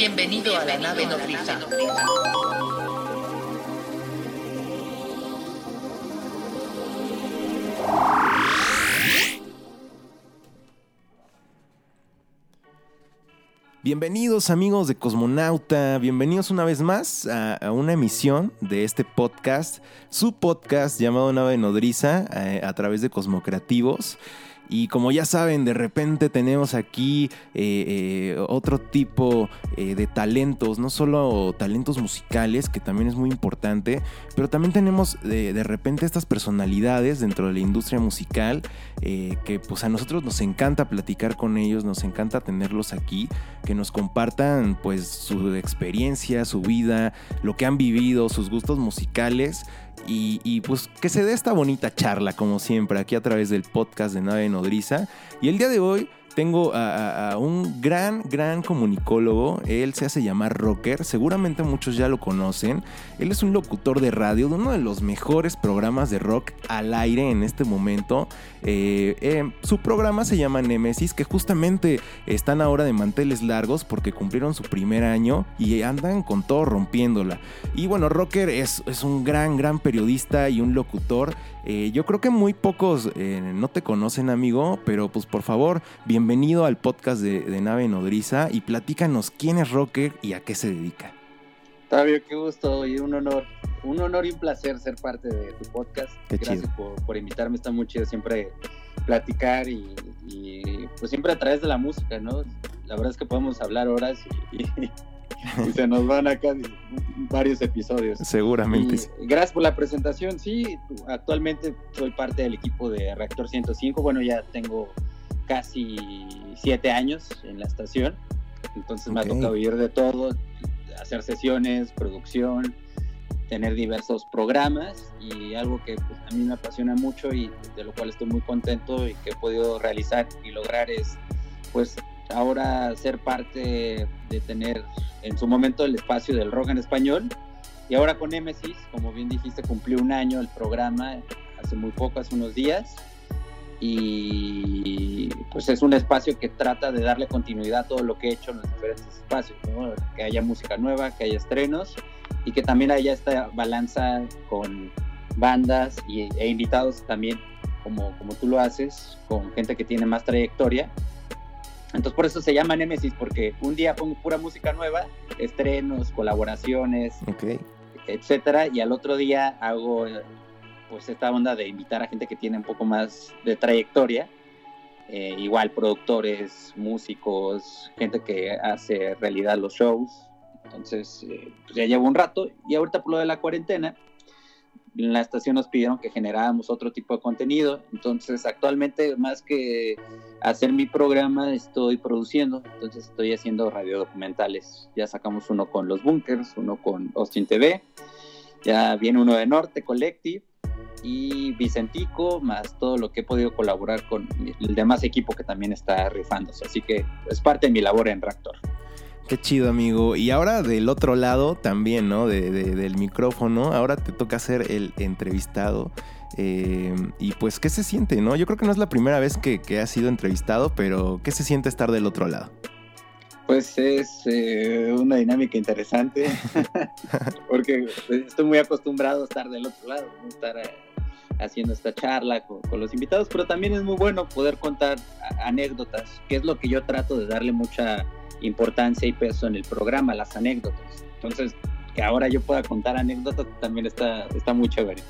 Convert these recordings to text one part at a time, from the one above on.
Bienvenido a la nave nodriza. Bienvenidos amigos de Cosmonauta, bienvenidos una vez más a, a una emisión de este podcast, su podcast llamado Nave Nodriza eh, a través de Cosmocreativos. Y como ya saben, de repente tenemos aquí eh, eh, otro tipo eh, de talentos, no solo talentos musicales, que también es muy importante, pero también tenemos de, repente estas personalidades dentro de la industria musical que pues a nosotros nos encanta platicar con ellos, nos encanta tenerlos aquí, que nos compartan pues su experiencia, su vida, lo que han vivido, sus gustos musicales. Y, pues que se dé esta bonita charla, como siempre, aquí a través del podcast de Nave Nodriza. Y el día de hoy tengo a, un gran, gran comunicólogo. Él se hace llamar Rocker. Seguramente muchos ya lo conocen. Él es un locutor de radio de uno de los mejores programas de rock al aire en este momento. Eh, eh, su programa se llama Nemesis, que justamente están ahora de manteles largos porque cumplieron su primer año y andan con todo rompiéndola. Y bueno, Rocker es, es un gran, gran periodista y un locutor. Eh, yo creo que muy pocos no te conocen, amigo, pero pues por favor, bienvenido al podcast de, de, Nave Nodriza y platícanos quién es Rocker y a qué se dedica. Fabio, qué gusto y un honor, un honor y un placer ser parte de tu podcast. Qué Gracias chido. por, por, invitarme, está muy chido siempre platicar y, y, pues siempre a través de la música, ¿no? La verdad es que podemos hablar horas y, y y se nos van acá varios episodios. Seguramente. Gracias por la presentación. Sí, actualmente soy parte del equipo de Reactor 105. Bueno, ya tengo casi siete años en la estación. Entonces okay. me ha tocado vivir de todo, hacer sesiones, producción, tener diversos programas y algo que pues, a mí me apasiona mucho y de lo cual estoy muy contento y que he podido realizar y lograr es pues ahora ser parte de tener en su momento el espacio del rock en español. Y ahora con Nemesis, como bien dijiste, cumplió un año el programa hace muy poco, hace unos días. Y pues es un espacio que trata de darle continuidad a todo lo que he hecho en los diferentes espacios, ¿no? que haya música nueva, que haya estrenos y que también haya esta balanza con bandas y, e invitados también, como, como tú lo haces, con gente que tiene más trayectoria entonces por eso se llama Nemesis, porque un día pongo pura música nueva, estrenos, colaboraciones, okay. etcétera, y al otro día hago pues esta onda de invitar a gente que tiene un poco más de trayectoria, eh, igual productores, músicos, gente que hace realidad los shows. Entonces eh, pues ya llevo un rato y ahorita por lo de la cuarentena en la estación nos pidieron que generáramos otro tipo de contenido. Entonces, actualmente, más que hacer mi programa, estoy produciendo. Entonces, estoy haciendo radiodocumentales. Ya sacamos uno con Los Bunkers, uno con Austin TV. Ya viene uno de Norte Collective y Vicentico, más todo lo que he podido colaborar con el demás equipo que también está rifándose. Así que es parte de mi labor en Reactor. Qué chido, amigo. Y ahora del otro lado también, ¿no? De, de, del micrófono, ahora te toca ser el entrevistado. Eh, y pues, ¿qué se siente, no? Yo creo que no es la primera vez que, que has sido entrevistado, pero ¿qué se siente estar del otro lado? Pues es eh, una dinámica interesante, porque estoy muy acostumbrado a estar del otro lado, ¿no? estar eh, haciendo esta charla con, con, los invitados, pero también es muy bueno poder contar anécdotas, que es lo que yo trato de darle mucha importancia y peso en el programa, las anécdotas. Entonces, que ahora yo pueda contar anécdotas también está, está muy chévere.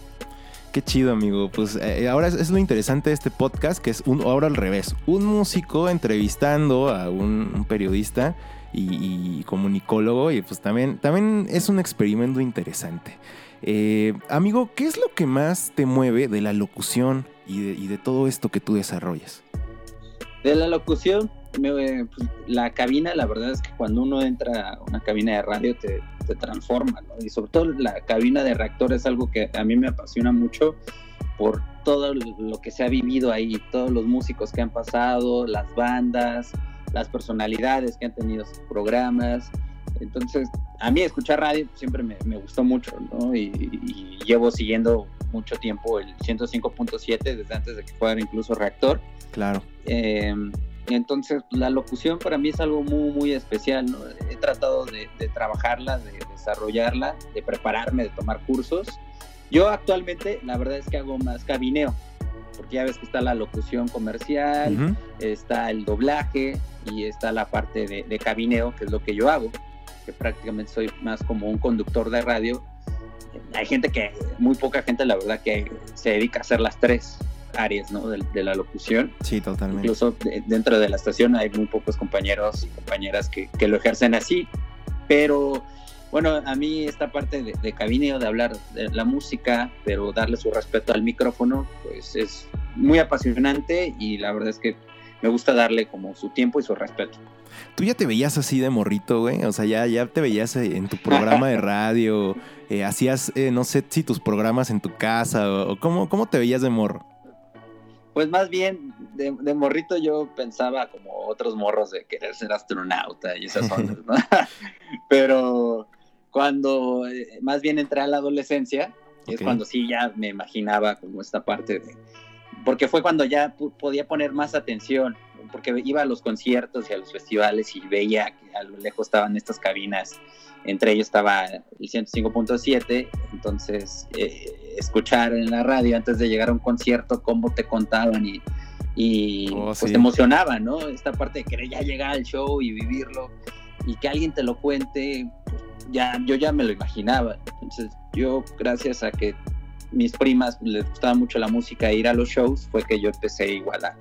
Qué chido, amigo. Pues eh, ahora es, lo interesante de este podcast, que es un, ahora al revés. Un músico entrevistando a un, periodista y, y, comunicólogo. Y pues también, también es un experimento interesante. Eh, amigo, ¿qué es lo que más te mueve de la locución y de, y de todo esto que tú desarrollas? De la locución, me, pues, la cabina, la verdad es que cuando uno entra a una cabina de radio te, te transforma, ¿no? Y sobre todo la cabina de reactor es algo que a mí me apasiona mucho por todo lo que se ha vivido ahí, todos los músicos que han pasado, las bandas, las personalidades que han tenido sus programas. Entonces, a mí escuchar radio siempre me, me gustó mucho, ¿no? Y, y, llevo siguiendo mucho tiempo el 105.7 desde antes de que fuera incluso reactor. Claro. Eh, Entonces, la locución para mí es algo muy, muy especial. ¿no? He tratado de, de, trabajarla, de desarrollarla, de prepararme, de tomar cursos. Yo actualmente, la verdad es que hago más cabineo, porque ya ves que está la locución comercial, uh -huh. está el doblaje y está la parte de, de, cabineo, que es lo que yo hago, que prácticamente soy más como un conductor de radio. Hay gente que, muy poca gente, la verdad, que se dedica a hacer las tres áreas ¿no? de, de, la locución. Sí, totalmente. Incluso de, dentro de la estación hay muy pocos compañeros y compañeras que, que, lo ejercen así, pero bueno, a mí esta parte de, de cabineo, de hablar de la música, pero darle su respeto al micrófono, pues es muy apasionante y la verdad es que me gusta darle como su tiempo y su respeto. Tú ya te veías así de morrito, güey. O sea, ya, ya te veías en tu programa de radio. Eh, hacías, eh, no sé si tus programas en tu casa o, o ¿cómo, cómo te veías de morro. Pues más bien, de, de, morrito yo pensaba como otros morros de querer ser astronauta y esas ondas, ¿no? Pero cuando eh, más bien entré a la adolescencia, okay. es cuando sí ya me imaginaba como esta parte de... Porque fue cuando ya podía poner más atención, porque iba a los conciertos y a los festivales y veía que a lo lejos estaban estas cabinas, entre ellos estaba el 105.7, entonces eh, escuchar en la radio antes de llegar a un concierto cómo te contaban y, y oh, pues sí. te emocionaba, ¿no? Esta parte de querer ya llegar al show y vivirlo y que alguien te lo cuente, pues ya, yo ya me lo imaginaba. Entonces yo, gracias a que mis primas les gustaba mucho la música e ir a los shows, fue que yo empecé igual a,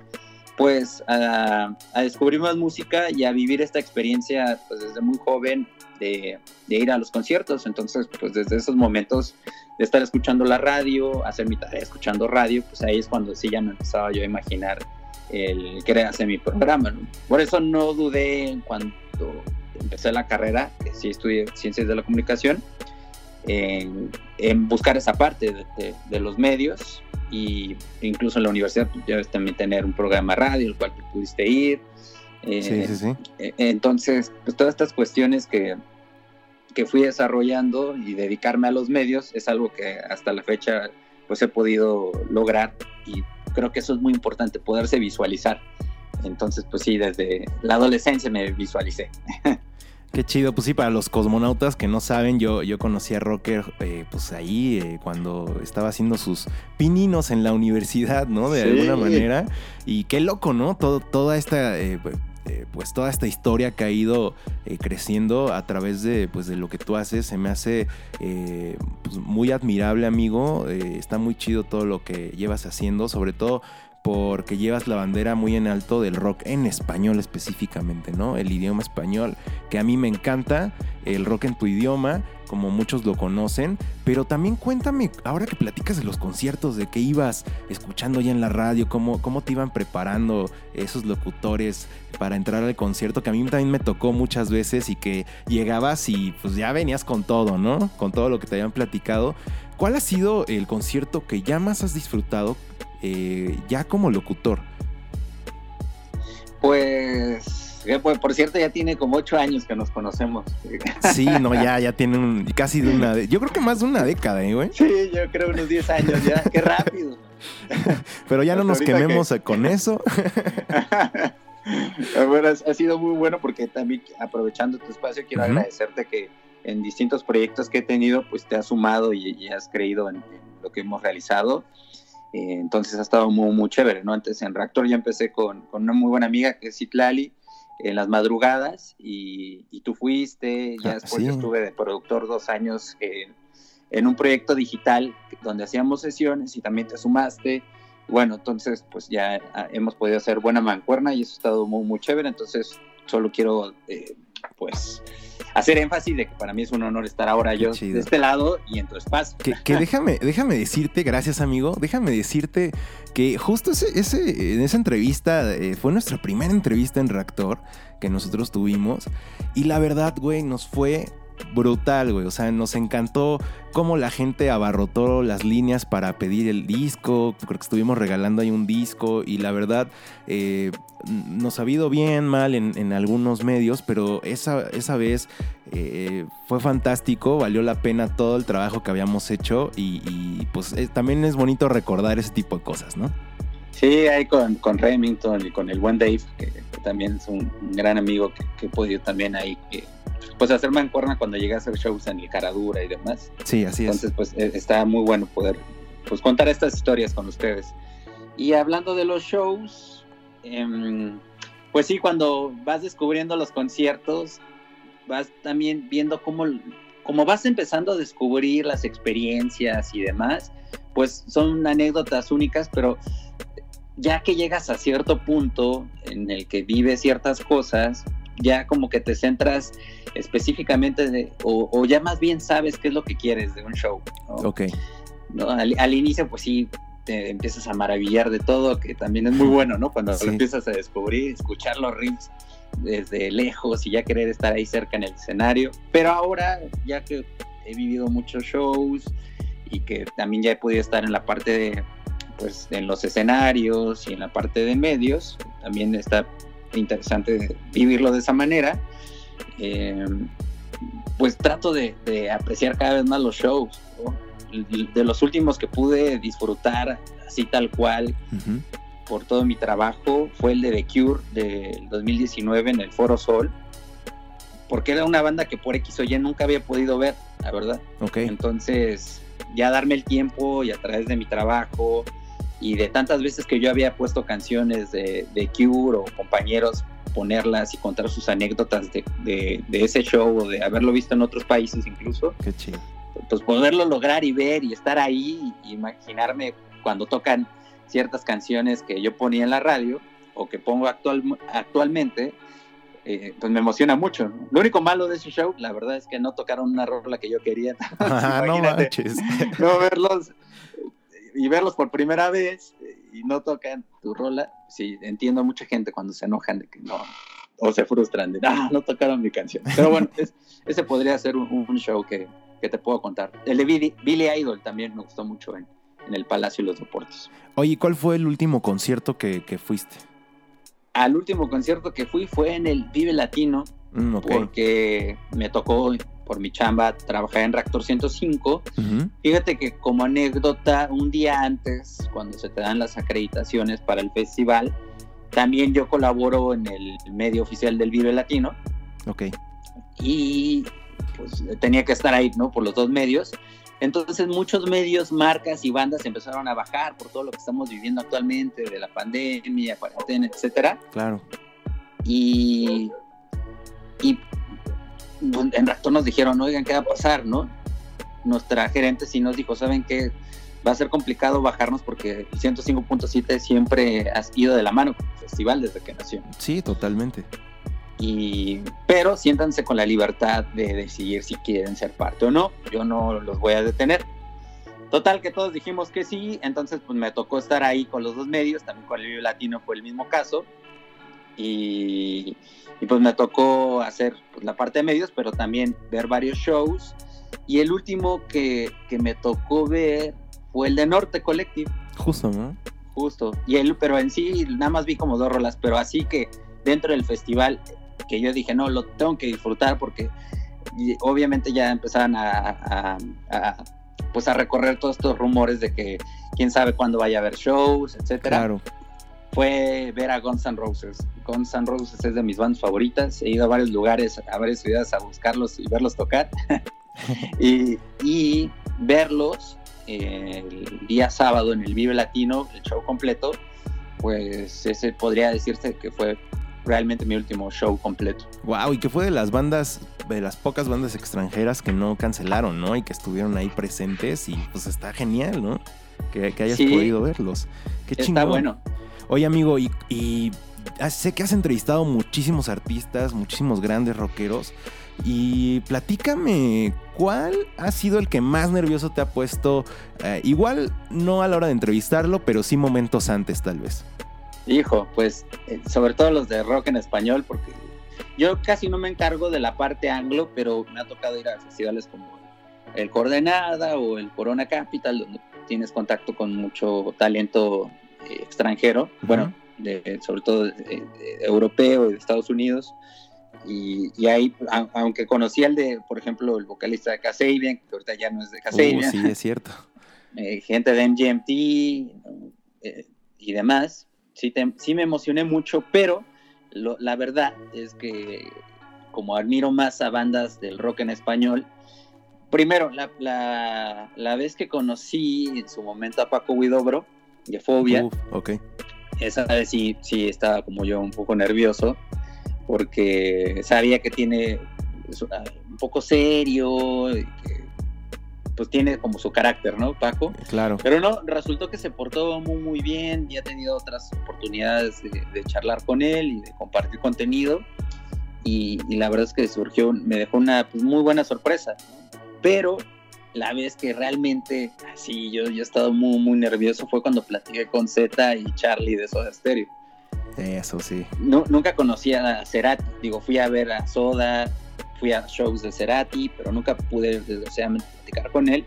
pues, a, descubrir más música y a vivir esta experiencia pues, desde muy joven de, ir a los conciertos. Entonces, pues desde esos momentos de estar escuchando la radio, hacer mi tarea escuchando radio, pues ahí es cuando sí ya me empezaba yo a imaginar el querer hacer mi programa. ¿no? Por eso no dudé en cuanto empecé la carrera, que sí estudié ciencias de la comunicación, en, buscar esa parte de, los medios y incluso en la universidad pues, debes también tener un programa radio el cual tú pudiste ir. Eh, sí, sí, sí. Eh, entonces, pues todas estas cuestiones que, que fui desarrollando y dedicarme a los medios es algo que hasta la fecha pues he podido lograr y creo que eso es muy importante, poderse visualizar. Entonces, pues sí, desde la adolescencia me visualicé. Qué chido, pues sí, para los cosmonautas que no saben, yo, yo conocí a Rocker eh, pues ahí eh, cuando estaba haciendo sus pininos en la universidad, ¿no? De sí. alguna manera. Y qué loco, ¿no? Todo, toda esta... Eh, pues toda esta historia que ha ido eh, creciendo a través de, pues, de lo que tú haces se me hace eh, pues muy admirable amigo eh, está muy chido todo lo que llevas haciendo sobre todo porque llevas la bandera muy en alto del rock en español específicamente, ¿no? El idioma español, que a mí me encanta, el rock en tu idioma, como muchos lo conocen, pero también cuéntame, ahora que platicas de los conciertos, de que ibas escuchando ya en la radio, cómo, cómo te iban preparando esos locutores para entrar al concierto, que a mí también me tocó muchas veces y que llegabas y pues ya venías con todo, ¿no? Con todo lo que te habían platicado. ¿Cuál ha sido el concierto que ya más has disfrutado eh, ya como locutor? Pues, pues, por cierto, ya tiene como ocho años que nos conocemos. Sí, no, ya, ya tiene un, casi de una, yo creo que más de una década, ¿eh, güey? Sí, yo creo unos diez años ya, qué rápido. Pero ya no nos quememos que... con eso. bueno, ha sido muy bueno porque también aprovechando tu espacio quiero uh -huh. agradecerte que en distintos proyectos que he tenido pues te has sumado y, y has creído en, en, lo que hemos realizado eh, entonces ha estado muy, muy chévere, ¿no? Antes en Reactor ya empecé con, con una muy buena amiga que es Citlali en las madrugadas y, y tú fuiste, ya ah, después sí. yo estuve de productor dos años en, en un proyecto digital donde hacíamos sesiones y también te sumaste. Bueno, entonces pues ya ah, hemos podido hacer buena mancuerna y eso ha estado muy, muy chévere, entonces solo quiero eh, pues hacer énfasis de que para mí es un honor estar ahora yo chido. de este lado y en tu espacio. Que, que déjame, déjame decirte, gracias amigo, déjame decirte que justo ese, ese, en esa entrevista eh, fue nuestra primera entrevista en Reactor que nosotros tuvimos y la verdad, güey, nos fue brutal, güey. O sea, nos encantó cómo la gente abarrotó las líneas para pedir el disco. Creo que estuvimos regalando ahí un disco y la verdad eh, nos ha habido bien, mal en, algunos medios, pero esa, esa vez eh, fue fantástico, valió la pena todo el trabajo que habíamos hecho y, y pues eh, también es bonito recordar ese tipo de cosas, ¿no? Sí, ahí con, con Remington y con el buen Dave, que, también es un, gran amigo que, que, he podido también ahí, pues hacer mancuerna cuando llegué a hacer shows en el Caradura y demás. Sí, así es. Entonces, pues e, está muy bueno poder pues contar estas historias con ustedes. Y hablando de los shows, eh, pues sí, cuando vas descubriendo los conciertos, vas también viendo cómo, cómo vas empezando a descubrir las experiencias y demás, pues son anécdotas únicas, pero ya que llegas a cierto punto en el que vives ciertas cosas, ya como que te centras específicamente de, o, ya más bien sabes qué es lo que quieres de un show. Ok. Al, inicio, pues sí, te empiezas a maravillar de todo, que también es muy bueno, ¿no? Cuando lo empiezas a descubrir, escuchar los riffs desde lejos y ya querer estar ahí cerca en el escenario. Pero ahora, ya que he vivido muchos shows y que también ya he podido estar en la parte de, pues, en los escenarios y en la parte de medios, también está interesante vivirlo de esa manera. Eh, pues trato de, apreciar cada vez más los shows. De los últimos que pude disfrutar así tal cual por todo mi trabajo fue el de The Cure del 2019 en el Foro Sol. Porque era una banda que por X o Y nunca había podido ver, la verdad. Entonces, ya darme el tiempo y a través de mi trabajo y de tantas veces que yo había puesto canciones de, de Cure o compañeros ponerlas y contar sus anécdotas de, de, ese show o de haberlo visto en otros países incluso. Qué chido. Pues poderlo lograr y ver y estar ahí y imaginarme cuando tocan ciertas canciones que yo ponía en la radio o que pongo actual, actualmente, eh, pues me emociona mucho. Lo único malo de ese show, la verdad es que no tocaron una rola que yo quería. Ah, no manches. no verlos y verlos por primera vez y no tocan tu rola, sí, entiendo a mucha gente cuando se enojan de que no, o se frustran de, ah, no tocaron mi canción. Pero bueno, ese podría ser un, show que, que, te puedo contar. El de Billy, Idol también me gustó mucho en, en, el Palacio y los Deportes. Oye, ¿cuál fue el último concierto que, que fuiste? Al último concierto que fui fue en el Vive Latino, mm, porque me tocó por mi chamba, trabajé en Reactor 105. Fíjate que como anécdota, un día antes, cuando se te dan las acreditaciones para el festival, también yo colaboro en el medio oficial del Vive Latino. Ok. Y pues tenía que estar ahí, ¿no? Por los dos medios. Entonces muchos medios, marcas y bandas empezaron a bajar por todo lo que estamos viviendo actualmente, de la pandemia, cuarentena, etcétera. Claro. Y, y en Raptor nos dijeron, oigan, ¿qué va a pasar, no? Nuestra gerente sí nos dijo, ¿saben qué? Va a ser complicado bajarnos porque el 105.7 siempre ha ido de la mano con el festival desde que nació. Sí, totalmente. Y, pero siéntanse con la libertad de decidir si quieren ser parte o no. Yo no los voy a detener. Total que todos dijimos que sí, entonces pues me tocó estar ahí con los dos medios, también con el Vivo Latino fue el mismo caso. Y, pues me tocó hacer pues, la parte de medios, pero también ver varios shows. Y el último que, que me tocó ver fue el de Norte Collective. Justo, ¿no? Justo. Y él, pero en sí nada más vi como dos rolas, pero así que dentro del festival que yo dije, no, lo tengo que disfrutar porque obviamente ya empezaban a, a, pues a recorrer todos estos rumores de que quién sabe cuándo vaya a haber shows, etcétera. Claro fue ver a Guns N' Roses. Guns N' Roses es de mis bandas favoritas. He ido a varios lugares, a varias ciudades a buscarlos y verlos tocar. y, y, verlos el día sábado en el Vive Latino, el show completo, pues ese podría decirse que fue realmente mi último show completo. Wow, y que fue de las bandas, de las pocas bandas extranjeras que no cancelaron, ¿no? Y que estuvieron ahí presentes y pues está genial, ¿no? Que, hayas podido verlos. Qué Está bueno. Oye, amigo, y, sé que has entrevistado muchísimos artistas, muchísimos grandes rockeros. Y platícame, ¿cuál ha sido el que más nervioso te ha puesto? Eh, igual no a la hora de entrevistarlo, pero sí momentos antes tal vez. Hijo, pues eh, sobre todo los de rock en español, porque yo casi no me encargo de la parte anglo, pero me ha tocado ir a festivales como el Coordenada o el Corona Capital, donde tienes contacto con mucho talento extranjero, bueno, sobre todo europeo y de Estados Unidos. Y, ahí, aunque conocía el de, por ejemplo, el vocalista de Kasabian, que ahorita ya no es de Kasabian. Uh, sí, es cierto. Eh, gente de MGMT, eh, y demás, sí, te- sí me emocioné mucho, pero lo- la verdad es que como admiro más a bandas del rock en español, primero, la, la- la vez que conocí en su momento a Paco Huidobro, de Fobia, Uf, ok. esa vez sí, sí estaba como yo un poco nervioso, porque sabía que tiene es una- un poco serio, y que pues tiene como su carácter, ¿no, Paco? Claro. Pero no, resultó que se portó muy, muy bien y ha tenido otras oportunidades de, de charlar con él y de compartir contenido. Y, y la verdad es que surgió, me dejó una pues, muy buena sorpresa. Pero la vez que realmente, así, yo, yo he estado muy, muy nervioso fue cuando platiqué con Z y Charlie de Soda Stereo. Eso sí. Nu- nunca conocía a Cerati, digo, fui a ver a Soda, fui a shows de Cerati, pero nunca pude desgraciadamente platicar con él.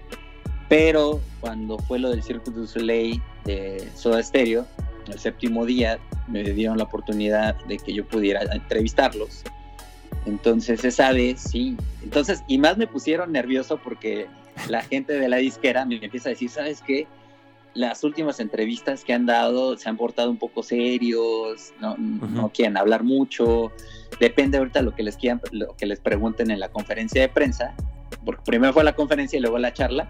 Pero cuando fue lo del Cirque du Soleil de Soda Stereo, el séptimo día, me dieron la oportunidad de que yo pudiera entrevistarlos. Entonces, esa vez sí. Entonces, y más me pusieron nervioso porque la gente de la disquera me empieza a decir, ¿sabes qué? Las últimas entrevistas que han dado se han portado un poco serios, no, no quieren hablar mucho. Depende ahorita lo que les quieran, lo que les pregunten en la conferencia de prensa, porque primero fue la conferencia y luego la charla.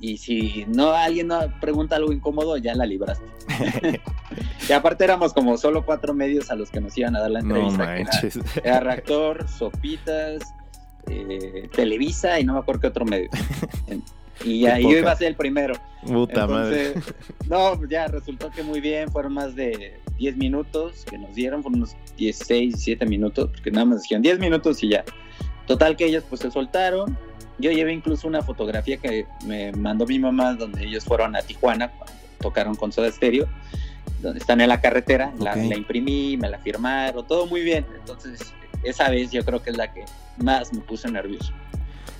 Y si no alguien no pregunta algo incómodo, ya la libraste. y aparte éramos como solo cuatro medios a los que nos iban a dar la No entrevista. era- manches. era Reactor, Sopitas, eh, Televisa y no me acuerdo qué otro medio. Y ahí yo iba a ser el primero. Puta madre. Entonces, no, pues ya resultó que muy bien, fueron más de 10 minutos que nos dieron, fueron unos 16, 17 minutos, porque nada más dijeron 10 minutos y ya. Total que ellos pues se soltaron. Yo llevé incluso una fotografía que me mandó mi mamá donde ellos fueron a Tijuana cuando tocaron con Soda Stereo, donde están en la carretera, la, Ok. la imprimí, me la firmaron, todo muy bien. Entonces, esa vez yo creo que es la que más me puso nervioso.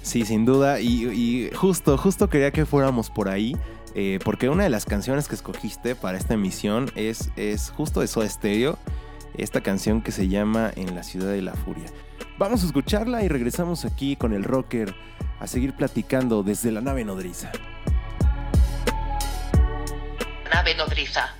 Sí, sin duda. Y, y justo, justo quería que fuéramos por ahí. eh, porque una de las canciones que escogiste para esta emisión es, es justo de Soda Stereo. Esta canción que se llama En la ciudad de la furia. Vamos a escucharla y regresamos aquí con el rocker a seguir platicando desde la nave nodriza. Nave nodriza.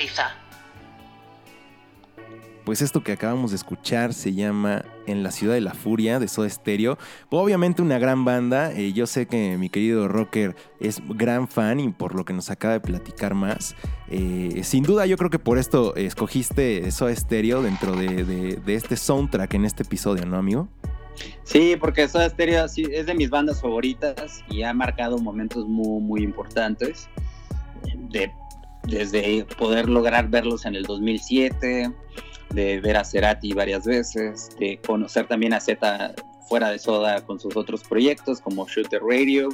Nodriza. Pues esto que acabamos de escuchar se llama En la ciudad de la furia de Soda Stereo. Obviamente una gran banda. Eh, yo sé que mi querido rocker es gran fan y por lo que nos acaba de platicar más. Eh, sin duda yo creo que por esto escogiste Soda Stereo dentro de, este soundtrack en este episodio, ¿no, amigo? Sí, porque Soda Stereo es de mis bandas favoritas y ha marcado momentos muy, muy importantes de desde poder lograr verlos en el 2007, de ver a Cerati varias veces, de conocer también a Z fuera de Soda con sus otros proyectos como Shooter Radio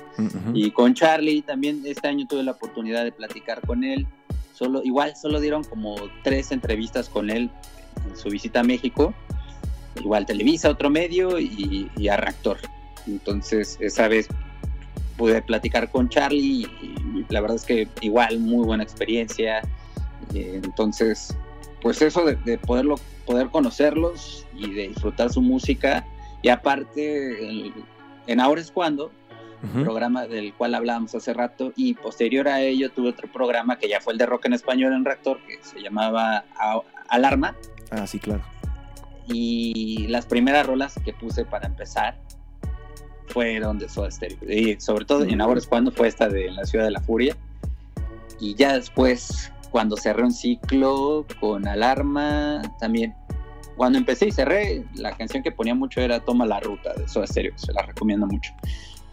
y con Charlie también este año tuve la oportunidad de platicar con él. Solo, igual solo dieron como tres entrevistas con él en su visita a México. Igual Televisa, otro medio y, y a Reactor. Entonces esa vez pude platicar con Charlie y, la verdad es que igual muy buena experiencia. Eh, entonces, pues eso de, poderlo, poder conocerlos y de disfrutar su música. Y aparte, en Ahora es cuando, programa del cual hablábamos hace rato, y posterior a ello tuve otro programa que ya fue el de rock en español en Reactor, que se llamaba Alarma. Ah, sí, claro. Y las primeras rolas que puse para empezar fueron de Soda Stereo. Y sobre todo en Ahora es cuando fue esta de La Ciudad de la Furia. Y ya después, cuando cerré un ciclo con Alarma, también. Cuando empecé y cerré, la canción que ponía mucho era Toma la Ruta de Soda Stereo. Se la recomiendo mucho.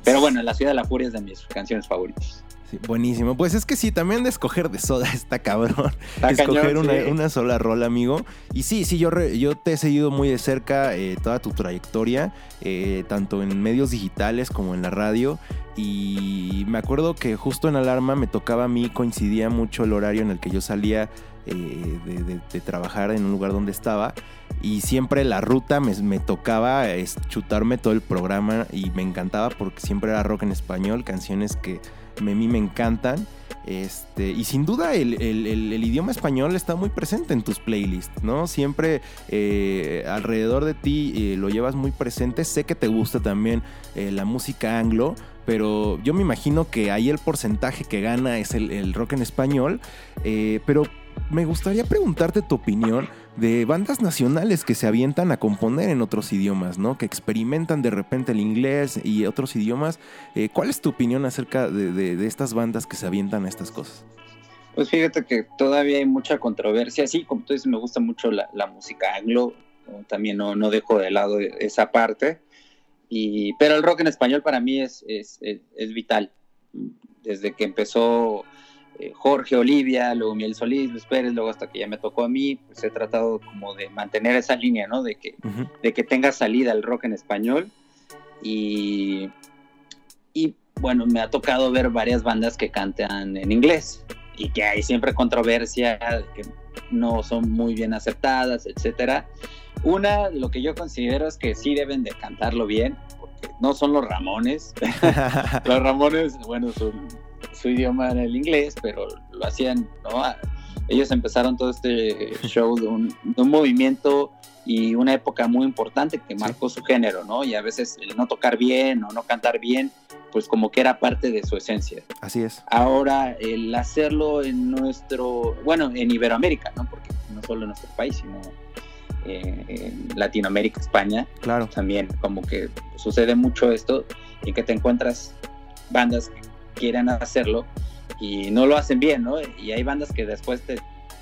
Pero bueno, La Ciudad de la Furia es de mis canciones favoritas buenísimo. Pues es que sí, también de escoger de soda está cabrón. escoger una, sola rola, amigo. Y sí, sí, yo, yo te he seguido muy de cerca eh, toda tu trayectoria, eh, tanto en medios digitales como en la radio. Y me acuerdo que justo en Alarma me tocaba a mí, coincidía mucho el horario en el que yo salía eh, de, trabajar en un lugar donde estaba. y siempre la ruta me, me tocaba es, chutarme todo el programa y me encantaba porque siempre era rock en español, canciones que a mí me encantan. Este, y sin duda el, idioma español está muy presente en tus playlists, ¿no? Siempre eh, alrededor de ti eh, lo llevas muy presente. Sé que te gusta también eh, la música anglo, pero yo me imagino que ahí el porcentaje que gana es el, rock en español. pero me gustaría preguntarte tu opinión de bandas nacionales que se avientan a componer en otros idiomas, ¿no? Que experimentan de repente el inglés y otros idiomas. Eh, ¿Cuál es tu opinión acerca de, estas bandas que se avientan a estas cosas? Pues fíjate que todavía hay mucha controversia. Sí, como tú dices, me gusta mucho la, música anglo. También no, no, dejo de lado esa parte. Y, pero el rock en español para mí es, es, es vital. Desde que empezó eh, Jorge Olivia, luego Miel Solís, Luis Pérez, luego hasta que ya me tocó a mí, pues he tratado como de mantener esa línea, ¿no? De que, de que tenga salida el rock en español. Y, y bueno, me ha tocado ver varias bandas que cantan en inglés y que hay siempre controversia, que no son muy bien aceptadas, etcétera. Una, lo que yo considero es que sí deben de cantarlo bien, porque no son los Ramones. los Ramones, bueno, su idioma era el inglés, pero lo hacían, ¿no? Ellos empezaron todo este show de un, movimiento y una época muy importante que marcó su género, ¿no? Y a veces el no tocar bien o no cantar bien, pues como que era parte de su esencia. Así es. Ahora, el hacerlo en nuestro, bueno, en Iberoamérica, ¿no? Porque no solo en nuestro país, sino en Latinoamérica, España, claro. también como que sucede mucho esto y que te encuentras bandas quieren hacerlo y no lo hacen bien, ¿no? Y hay bandas que después te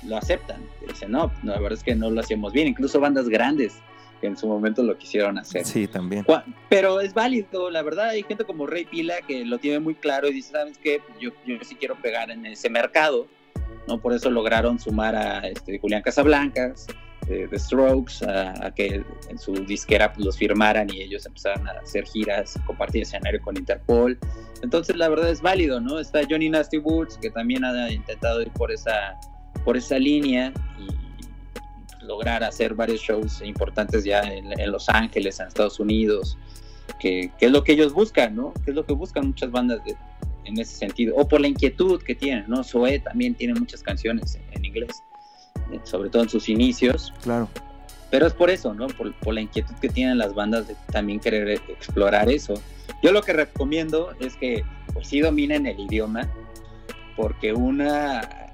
lo aceptan, dicen, no, la verdad es que no lo hacíamos bien, incluso bandas grandes que en su momento lo quisieron hacer. Sí, también. Pero es válido, la verdad, hay gente como Rey Pila que lo tiene muy claro y dice, ¿sabes qué? Yo, yo sí quiero pegar en ese mercado, ¿no? Por eso lograron sumar a este, Julián Casablancas, de, Strokes a, que en su disquera pues, los firmaran y ellos empezaran a hacer giras, compartir escenario con Interpol. Entonces la verdad es válido, ¿no? Está Johnny Nasty Woods que también ha intentado ir por esa, por esa línea y lograr hacer varios shows importantes ya en, Los Ángeles, en Estados Unidos, que, es lo que ellos buscan, ¿no? Que es lo que buscan muchas bandas en ese sentido, o por la inquietud que tienen, ¿no? Zoe también tiene muchas canciones en inglés sobre todo en sus inicios. Claro. Pero es por eso, ¿no? Por, la inquietud que tienen las bandas de también querer explorar eso. Yo lo que recomiendo es que pues sí dominen el idioma, porque una,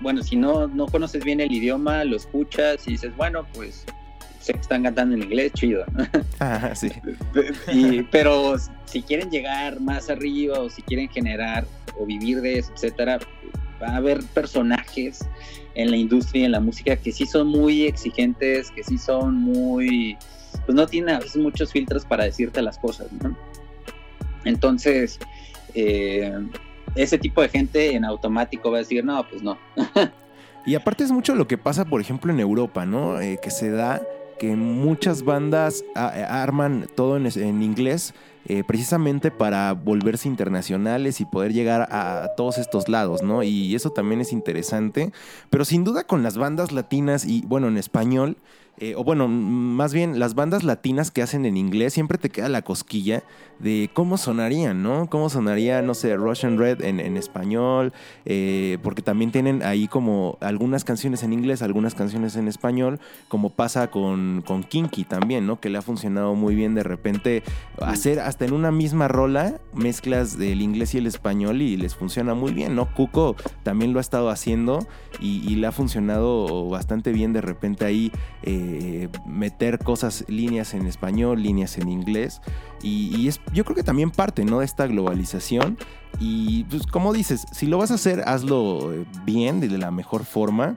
bueno, si no, no conoces bien el idioma, lo escuchas y dices, bueno, pues sé que están cantando en inglés, chido. Ajá, sí. pero si quieren llegar más arriba o si quieren generar o vivir de eso, etcétera, va a haber personajes en la industria y en la música que sí son muy exigentes, que sí son muy, pues no tienen a veces muchos filtros para decirte las cosas, ¿no? Entonces, eh, ese tipo de gente en automático va a decir, no, pues no. y aparte es mucho lo que pasa, por ejemplo, en Europa, ¿no? Eh, que se da que muchas bandas arman todo en inglés eh, precisamente para volverse internacionales y poder llegar a, todos estos lados, ¿no? Y eso también es interesante, pero sin duda con las bandas latinas y bueno, en español, eh, o bueno, más bien las bandas latinas que hacen en inglés, siempre te queda la cosquilla de cómo sonarían, ¿no? Cómo sonaría, no sé, Russian Red en, español, eh, porque también tienen ahí como algunas canciones en inglés, algunas canciones en español, como pasa con, con Kinky también, ¿no? Que le ha funcionado muy bien de repente hacer hasta en una misma rola mezclas del inglés y el español y les funciona muy bien, ¿no? Cuco también lo ha estado haciendo y, le ha funcionado bastante bien de repente ahí. Eh, eh, meter cosas, líneas en español, líneas en inglés. Y, es, yo creo que también parte ¿no? de esta globalización. Y pues como dices, si lo vas a hacer, hazlo eh, bien, de la mejor forma.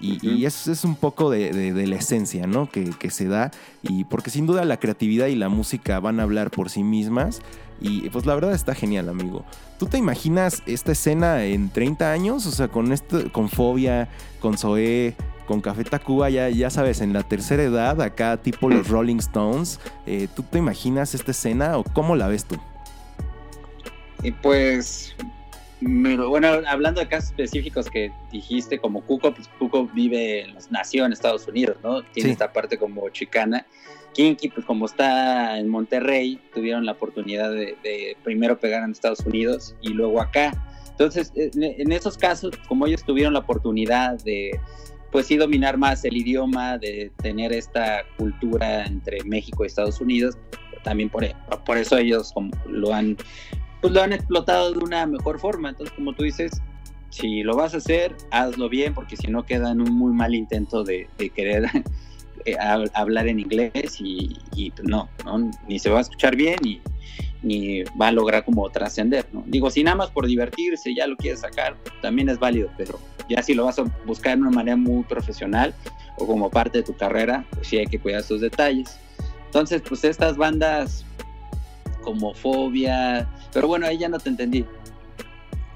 Y, eso es un poco de, la esencia, ¿no? Que, que, se da. Y porque sin duda la creatividad y la música van a hablar por sí mismas. Y pues la verdad está genial, amigo. ¿Tú te imaginas esta escena en 30 años? O sea, con, esto, con Fobia, con Zoé, con Café Tacuba, ya, ya sabes, en la tercera edad, acá tipo los Rolling Stones. Eh, ¿Tú te imaginas esta escena o cómo la ves tú? Y pues bueno, hablando de casos específicos que dijiste, como Cuco, pues Cuco vive, nació en Estados Unidos, ¿no? Tiene esta parte como chicana. Kinky, pues como está en Monterrey, tuvieron la oportunidad de, primero pegar en Estados Unidos y luego acá. Entonces, en, esos casos, como ellos tuvieron la oportunidad de, pues sí, dominar más el idioma, de tener esta cultura entre México y Estados Unidos, también por, por eso ellos lo han pues lo han explotado de una mejor forma. Entonces, como tú dices, si lo vas a hacer, hazlo bien, porque si no queda en un muy mal intento de, querer eh, hablar en inglés y, pues no, no, ni se va a escuchar bien y ni va a lograr como trascender, ¿no? Digo, si nada más por divertirse ya lo quieres sacar, también es válido, pero ya si lo vas a buscar de una manera muy profesional o como parte de tu carrera, pues sí hay que cuidar sus detalles. Entonces, pues estas bandas como fobia, pero bueno, ahí ya no te entendí.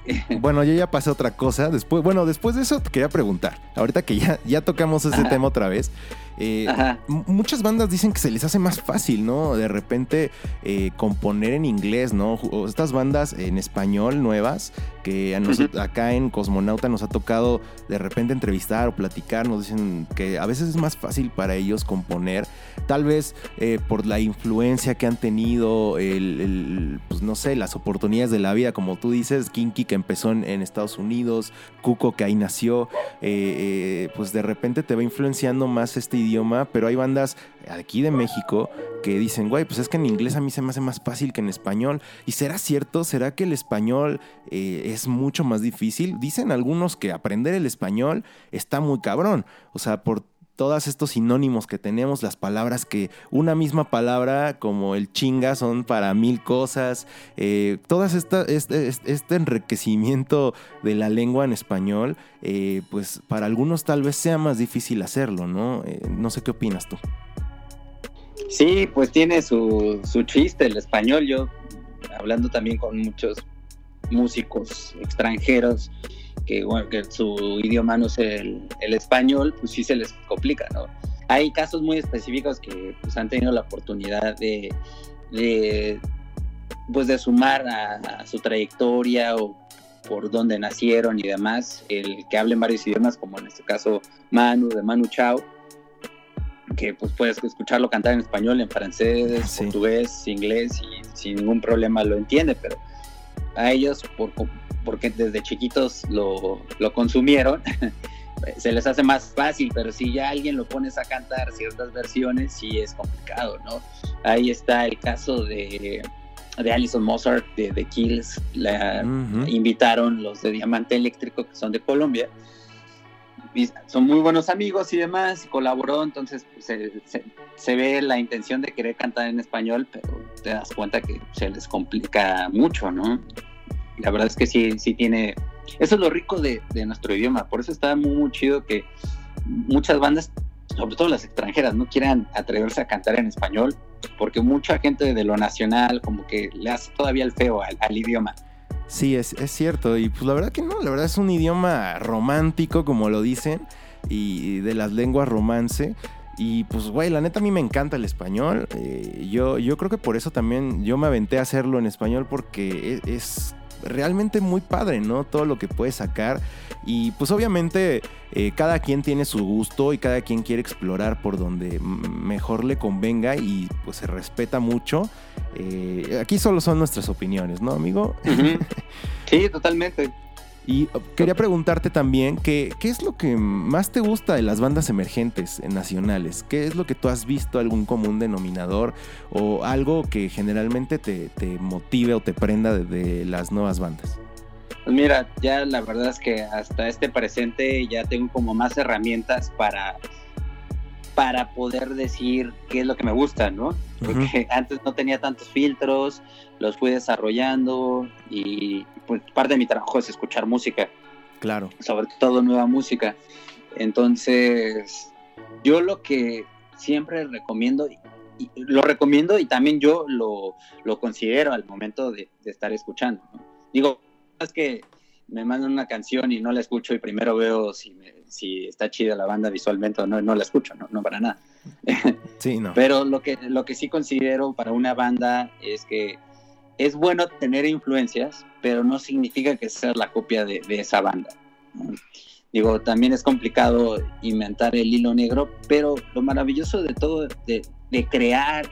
Bueno, yo ya pasé otra cosa. Después, bueno, después de eso te quería preguntar. Ahorita que ya, ya tocamos ese tema otra vez. Eh, muchas bandas dicen que se les hace más fácil, ¿no? De repente eh, componer en inglés, ¿no? Estas bandas en español nuevas que acá en Cosmonauta nos ha tocado de repente entrevistar o platicar, nos dicen que a veces es más fácil para ellos componer, tal vez eh, por la influencia que han tenido, el, pues no sé, las oportunidades de la vida, como tú dices, Kinky que empezó en, Estados Unidos, Cuco que ahí nació, pues de repente te va influenciando más este idioma pero hay bandas aquí de México que dicen, güey, pues es que en inglés a mí se me hace más fácil que en español. ¿Y será cierto? ¿Será que el español eh, es mucho más difícil? Dicen algunos que aprender el español está muy cabrón. O sea, por todos estos sinónimos que tenemos, las palabras que una misma palabra como el chinga son para mil cosas, eh, todas esta, este, este, enriquecimiento de la lengua en español, eh, pues para algunos tal vez sea más difícil hacerlo, ¿no? Eh, no sé qué opinas tú. Sí, pues tiene su, su chiste el español, yo hablando también con muchos músicos extranjeros, que, bueno, que su idioma no es el, español, pues sí se les complica, ¿no? Hay casos muy específicos que pues, han tenido la oportunidad de, pues, de sumar a, su trayectoria o por dónde nacieron y demás, el que hablen varios idiomas, como en este caso Manu, de Manu Chao, que pues puedes escucharlo cantar en español, en francés, portugués, inglés y sin ningún problema lo entiende, pero a ellos por, porque desde chiquitos lo, consumieron, se les hace más fácil, pero si ya alguien lo pones a cantar ciertas versiones, sí es complicado, ¿no? Ahí está el caso de, de Alison Mozart de The Kills, la invitaron los de Diamante Eléctrico, que son de Colombia, son muy buenos amigos y demás, colaboró, entonces pues, se, se, ve la intención de querer cantar en español, pero te das cuenta que se les complica mucho, ¿no? La verdad es que sí, sí tiene, eso es lo rico de, nuestro idioma, por eso está muy, muy chido que muchas bandas, sobre todo las extranjeras, no quieran atreverse a cantar en español, porque mucha gente de lo nacional como que le hace todavía el feo al, idioma. Sí, es, es, cierto. Y pues la verdad que no, la verdad es un idioma romántico, como lo dicen, y de las lenguas romance. Y pues, güey, la neta a mí me encanta el español. Eh, yo, yo creo que por eso también yo me aventé a hacerlo en español porque e, es realmente muy padre, ¿no? Todo lo que puede sacar. Y pues obviamente eh, cada quien tiene su gusto y cada quien quiere explorar por donde mejor le convenga y pues se respeta mucho. Eh, aquí solo son nuestras opiniones, ¿no, amigo? Sí, totalmente. Y uh, quería preguntarte también ¿qué es lo que más te gusta de las bandas emergentes nacionales. ¿Qué es lo que tú has visto, algún común denominador o algo que generalmente te, motive o te prenda de, las nuevas bandas? Pues mira, ya la verdad es que hasta este presente ya tengo como más herramientas para para poder decir qué es lo que me gusta, ¿no? Porque antes no tenía tantos filtros, los fui desarrollando y pues parte de mi trabajo es escuchar música. Claro. Sobre todo nueva música. Entonces, yo lo que siempre recomiendo, y, lo recomiendo y también yo lo, lo considero al momento de, estar escuchando. ¿no? Digo, es que me mandan una canción y no la escucho y primero veo si, si está chida la banda visualmente o no, no la escucho, no, no para nada. Sí, no. Pero lo que, lo que sí considero para una banda es que es bueno tener influencias, pero no significa que sea la copia de, esa banda. Digo, también es complicado inventar el hilo negro, pero lo maravilloso de todo, de, crear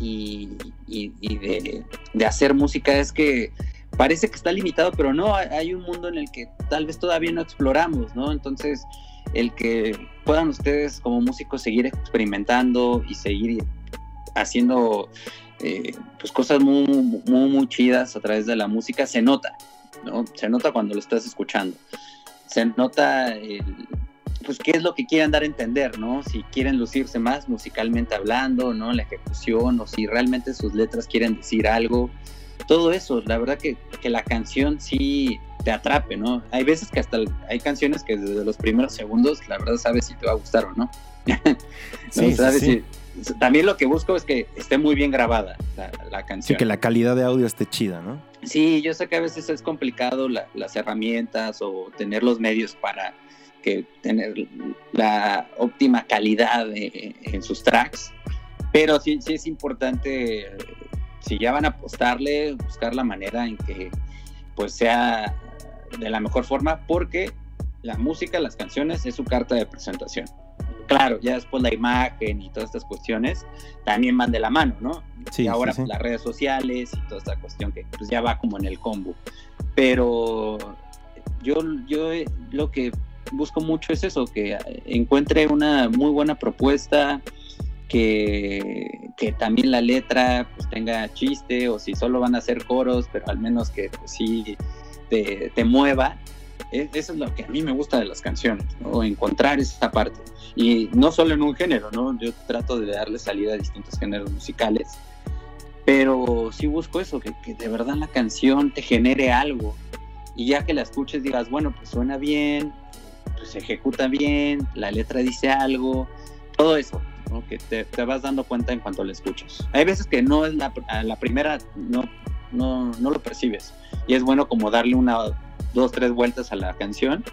y, de, de, hacer música es que parece que está limitado, pero no, hay un mundo en el que tal vez todavía no exploramos, ¿no? Entonces, el que puedan ustedes como músicos seguir experimentando y seguir haciendo eh, pues cosas muy, muy, chidas a través de la música, se nota, ¿no? Se nota cuando lo estás escuchando. Se nota pues qué es lo que quieren dar a entender, ¿no? Si quieren lucirse más musicalmente hablando, ¿no? La ejecución, o si realmente sus letras quieren decir algo. Todo eso, la verdad que, que la canción sí te atrape, ¿no? Hay veces que hasta hay canciones que desde los primeros segundos, la verdad, sabes si te va a gustar o no. sí, sí, también lo que busco es que esté muy bien grabada la, canción. Sí, que la calidad de audio esté chida, ¿no? Sí, yo sé que a veces es complicado las herramientas o tener los medios para que tener la óptima calidad en sus tracks, pero sí, sí es importante, si ya van a apostarle, buscar la manera en que pues sea de la mejor forma, porque la música, las canciones es su carta de presentación claro, ya después la imagen y todas estas cuestiones también van de la mano, ¿no? Sí, y ahora las redes sociales y toda esta cuestión que pues ya va como en el combo. Pero yo, yo lo que busco mucho es eso, que encuentre una muy buena propuesta, que, que también la letra pues tenga chiste o si solo van a hacer coros, pero al menos que pues, sí te, te mueva eso es lo que a mí me gusta de las canciones, ¿no? encontrar esa parte. Y no solo en un género, ¿no? Yo trato de darle salida a distintos géneros musicales, pero sí busco eso, que, de verdad la canción te genere algo. Y ya que la escuches digas, bueno, pues suena bien, pues se ejecuta bien, la letra dice algo, todo eso, ¿no? que te, vas dando cuenta en cuanto la escuchas. Hay veces que no es la, la primera, no, no, no lo percibes. Y es bueno como darle una dos, tres vueltas a la canción.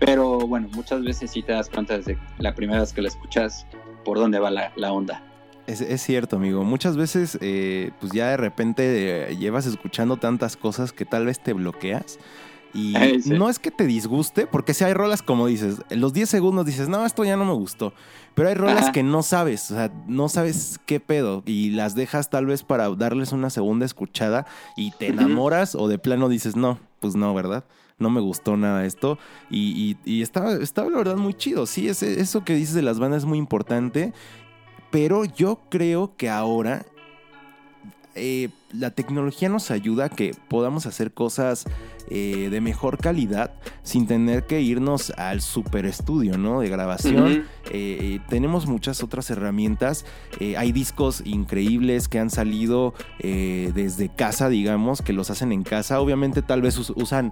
Pero bueno, muchas veces sí te das cuenta desde la primera vez que la escuchas por dónde va la, onda. Es, es, cierto, amigo. Muchas veces, eh, pues ya de repente eh, llevas escuchando tantas cosas que tal vez te bloqueas. Y no es que te disguste, porque si hay rolas como dices, en los 10 segundos dices, no, esto ya no me gustó. Pero hay rolas que no sabes, o sea, no sabes qué pedo. Y las dejas tal vez para darles una segunda escuchada y te enamoras o de plano dices, no, pues no, ¿verdad? No me gustó nada esto. Y, y, estaba, estaba, la verdad muy chido. Sí, eso que dices de las bandas es muy importante. Pero yo creo que ahora eh, la tecnología nos ayuda a que podamos hacer cosas eh, de mejor calidad sin tener que irnos al super estudio, ¿no? De grabación. Eh, tenemos muchas otras herramientas. hay discos increíbles que han salido desde casa, digamos, que los hacen en casa. Obviamente tal vez usan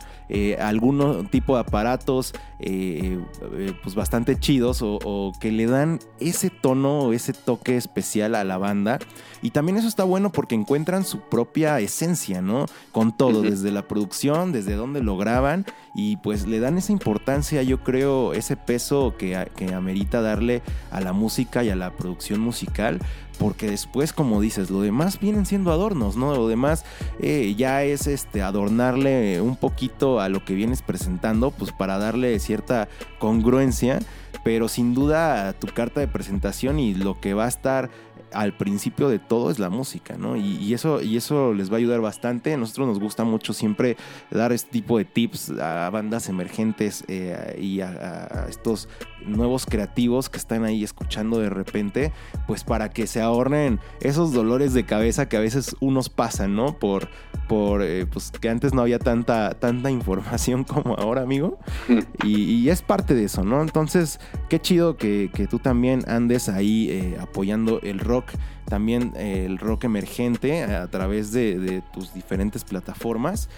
algún tipo de aparatos pues bastante chidos o, o que le dan ese tono o ese toque especial a la banda. Y también eso está bueno porque encuentran su propia esencia, ¿no? Con todo, desde la producción, desde dónde lo graban y pues le dan esa importancia, yo creo, ese peso que, que amerita darle a la música y a la producción musical porque después, como dices, lo demás vienen siendo adornos, ¿no? Lo demás eh, ya es este adornarle un poquito a lo que vienes presentando, pues para darle cierta congruencia, pero sin duda tu carta de presentación y lo que va a estar al principio de todo es la música, ¿no? Y, eso, y eso les va a ayudar bastante. A nosotros nos gusta mucho siempre dar este tipo de tips a bandas emergentes eh, y a, estos nuevos creativos que están ahí escuchando de repente, pues para que se ahorren esos dolores de cabeza que a veces unos pasan, ¿no? Por, por eh, pues que antes no había tanta, tanta información como ahora, amigo. Y, es parte de eso, ¿no? Entonces, qué chido que, tú también andes ahí eh, apoyando el rock, también eh, el rock emergente a través de, de tus diferentes plataformas.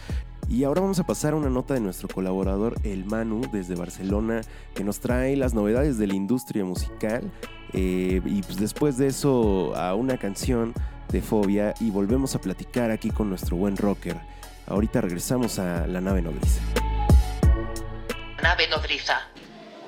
Y ahora vamos a pasar a una nota de nuestro colaborador El Manu desde Barcelona que nos trae las novedades de la industria musical eh, y pues después de eso a una canción de Fobia y volvemos a platicar aquí con nuestro buen rocker. Ahorita regresamos a la nave nodriza. Nave nodriza.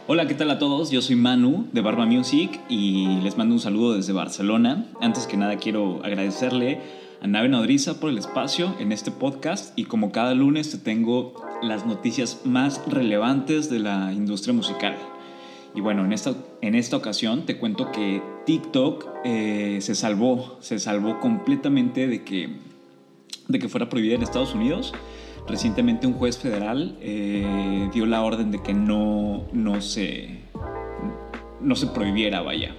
Hola, ¿qué tal a todos? Yo soy Manu de Barba Music y les mando un saludo desde Barcelona. Antes que nada quiero agradecerle a Nave Nodriza por el espacio en este podcast y como cada lunes te tengo las noticias más relevantes de la industria musical. Y bueno, en esta, en esta ocasión te cuento que TikTok eh, se salvó, se salvó completamente de que, de que fuera prohibida en Estados Unidos. Recientemente un juez federal eh, dio la orden de que no, no, se, no se prohibiera, vaya.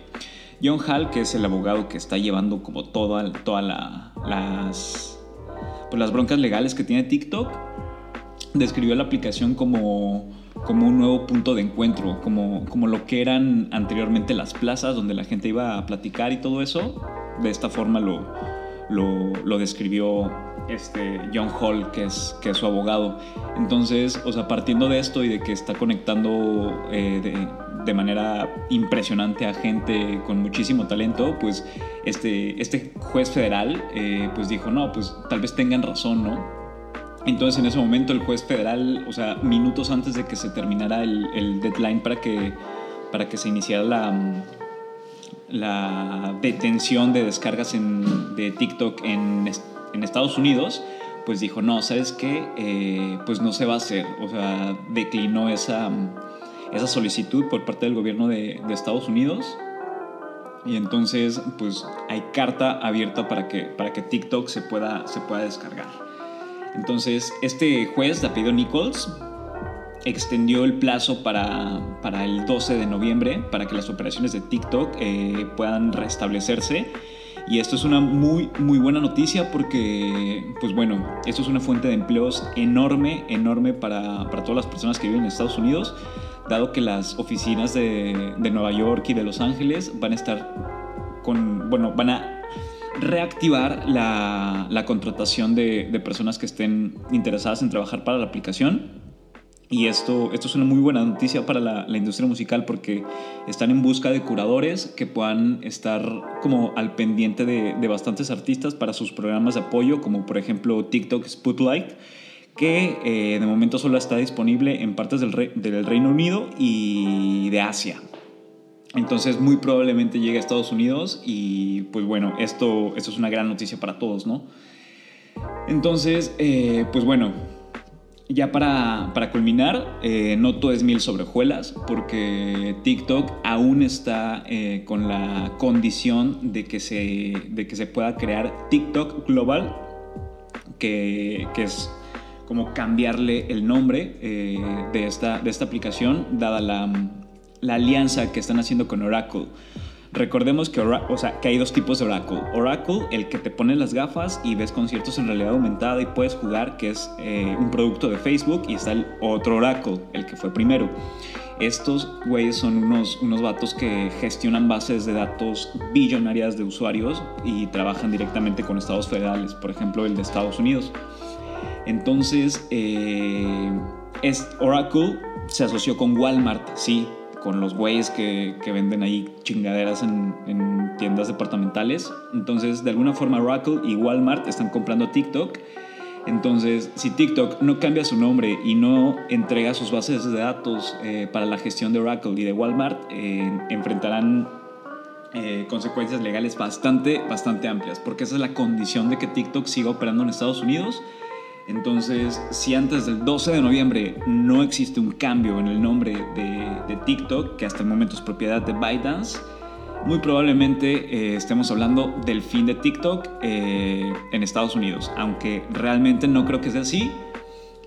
John Hall, que es el abogado que está llevando como todas toda las, pues las broncas legales que tiene TikTok, describió la aplicación como, como un nuevo punto de encuentro, como, como lo que eran anteriormente las plazas donde la gente iba a platicar y todo eso. De esta forma lo, lo, lo describió este John Hall, que es, que es su abogado. Entonces, o sea, partiendo de esto y de que está conectando eh, de, de, manera impresionante a gente con muchísimo talento, pues este, este juez federal eh, pues dijo, no, pues tal vez tengan razón, ¿no? Entonces en ese momento el juez federal, o sea, minutos antes de que se terminara el, el deadline para que, para que se iniciara la, la detención de descargas en, de TikTok en, en, Estados Unidos, pues dijo, no, ¿sabes qué? Eh, pues no se va a hacer. O sea, declinó esa, esa solicitud por parte del gobierno de, de Estados Unidos. Y entonces, pues hay carta abierta para que, para que TikTok se pueda, se pueda descargar. Entonces, este juez de apellido Nichols extendió el plazo para, para, el 12 de noviembre para que las operaciones de TikTok eh, puedan restablecerse. Y esto es una muy, muy buena noticia porque, pues bueno, esto es una fuente de empleos enorme, enorme para, para todas las personas que viven en Estados Unidos, dado que las oficinas de, de Nueva York y de Los Ángeles van a estar con, bueno, van a reactivar la, la contratación de, de, personas que estén interesadas en trabajar para la aplicación. Y esto, esto es una muy buena noticia para la, industria musical porque están en busca de curadores que puedan estar como al pendiente de, de bastantes artistas para sus programas de apoyo, como por ejemplo TikTok Spotlight, que eh, de momento solo está disponible en partes del, Re del Reino Unido y de Asia. Entonces muy probablemente llegue a Estados Unidos y pues bueno, esto, esto es una gran noticia para todos, ¿no? Entonces, eh, pues bueno, ya para, para culminar, eh, no todo es mil sobre hojuelas, porque TikTok aún está eh, con la condición de que, se, de que se pueda crear TikTok Global, que, que es como cambiarle el nombre eh, de, esta, de esta aplicación, dada la la alianza que están haciendo con Oracle. Recordemos que, o sea, que hay dos tipos de Oracle. Oracle, el que te pone las gafas y ves conciertos en realidad aumentada y puedes jugar, que es eh, un producto de Facebook, y está el otro Oracle, el que fue primero. Estos güeyes son unos, unos vatos que gestionan bases de datos billonarias de usuarios y trabajan directamente con estados federales, por ejemplo el de Estados Unidos. Entonces, eh, es Oracle se asoció con Walmart, sí, con los güeyes que, que, venden ahí chingaderas en, en, tiendas departamentales. Entonces, de alguna forma, Oracle y Walmart están comprando TikTok. Entonces, si TikTok no cambia su nombre y no entrega sus bases de datos eh, para la gestión de Oracle y de Walmart, eh, enfrentarán eh, consecuencias legales bastante, bastante amplias, porque esa es la condición de que TikTok siga operando en Estados Unidos entonces, si antes del 12 de noviembre no existe un cambio en el nombre de, TikTok, que hasta el momento es propiedad de ByteDance, muy probablemente eh, estemos hablando del fin de TikTok eh, en Estados Unidos, aunque realmente no creo que sea así.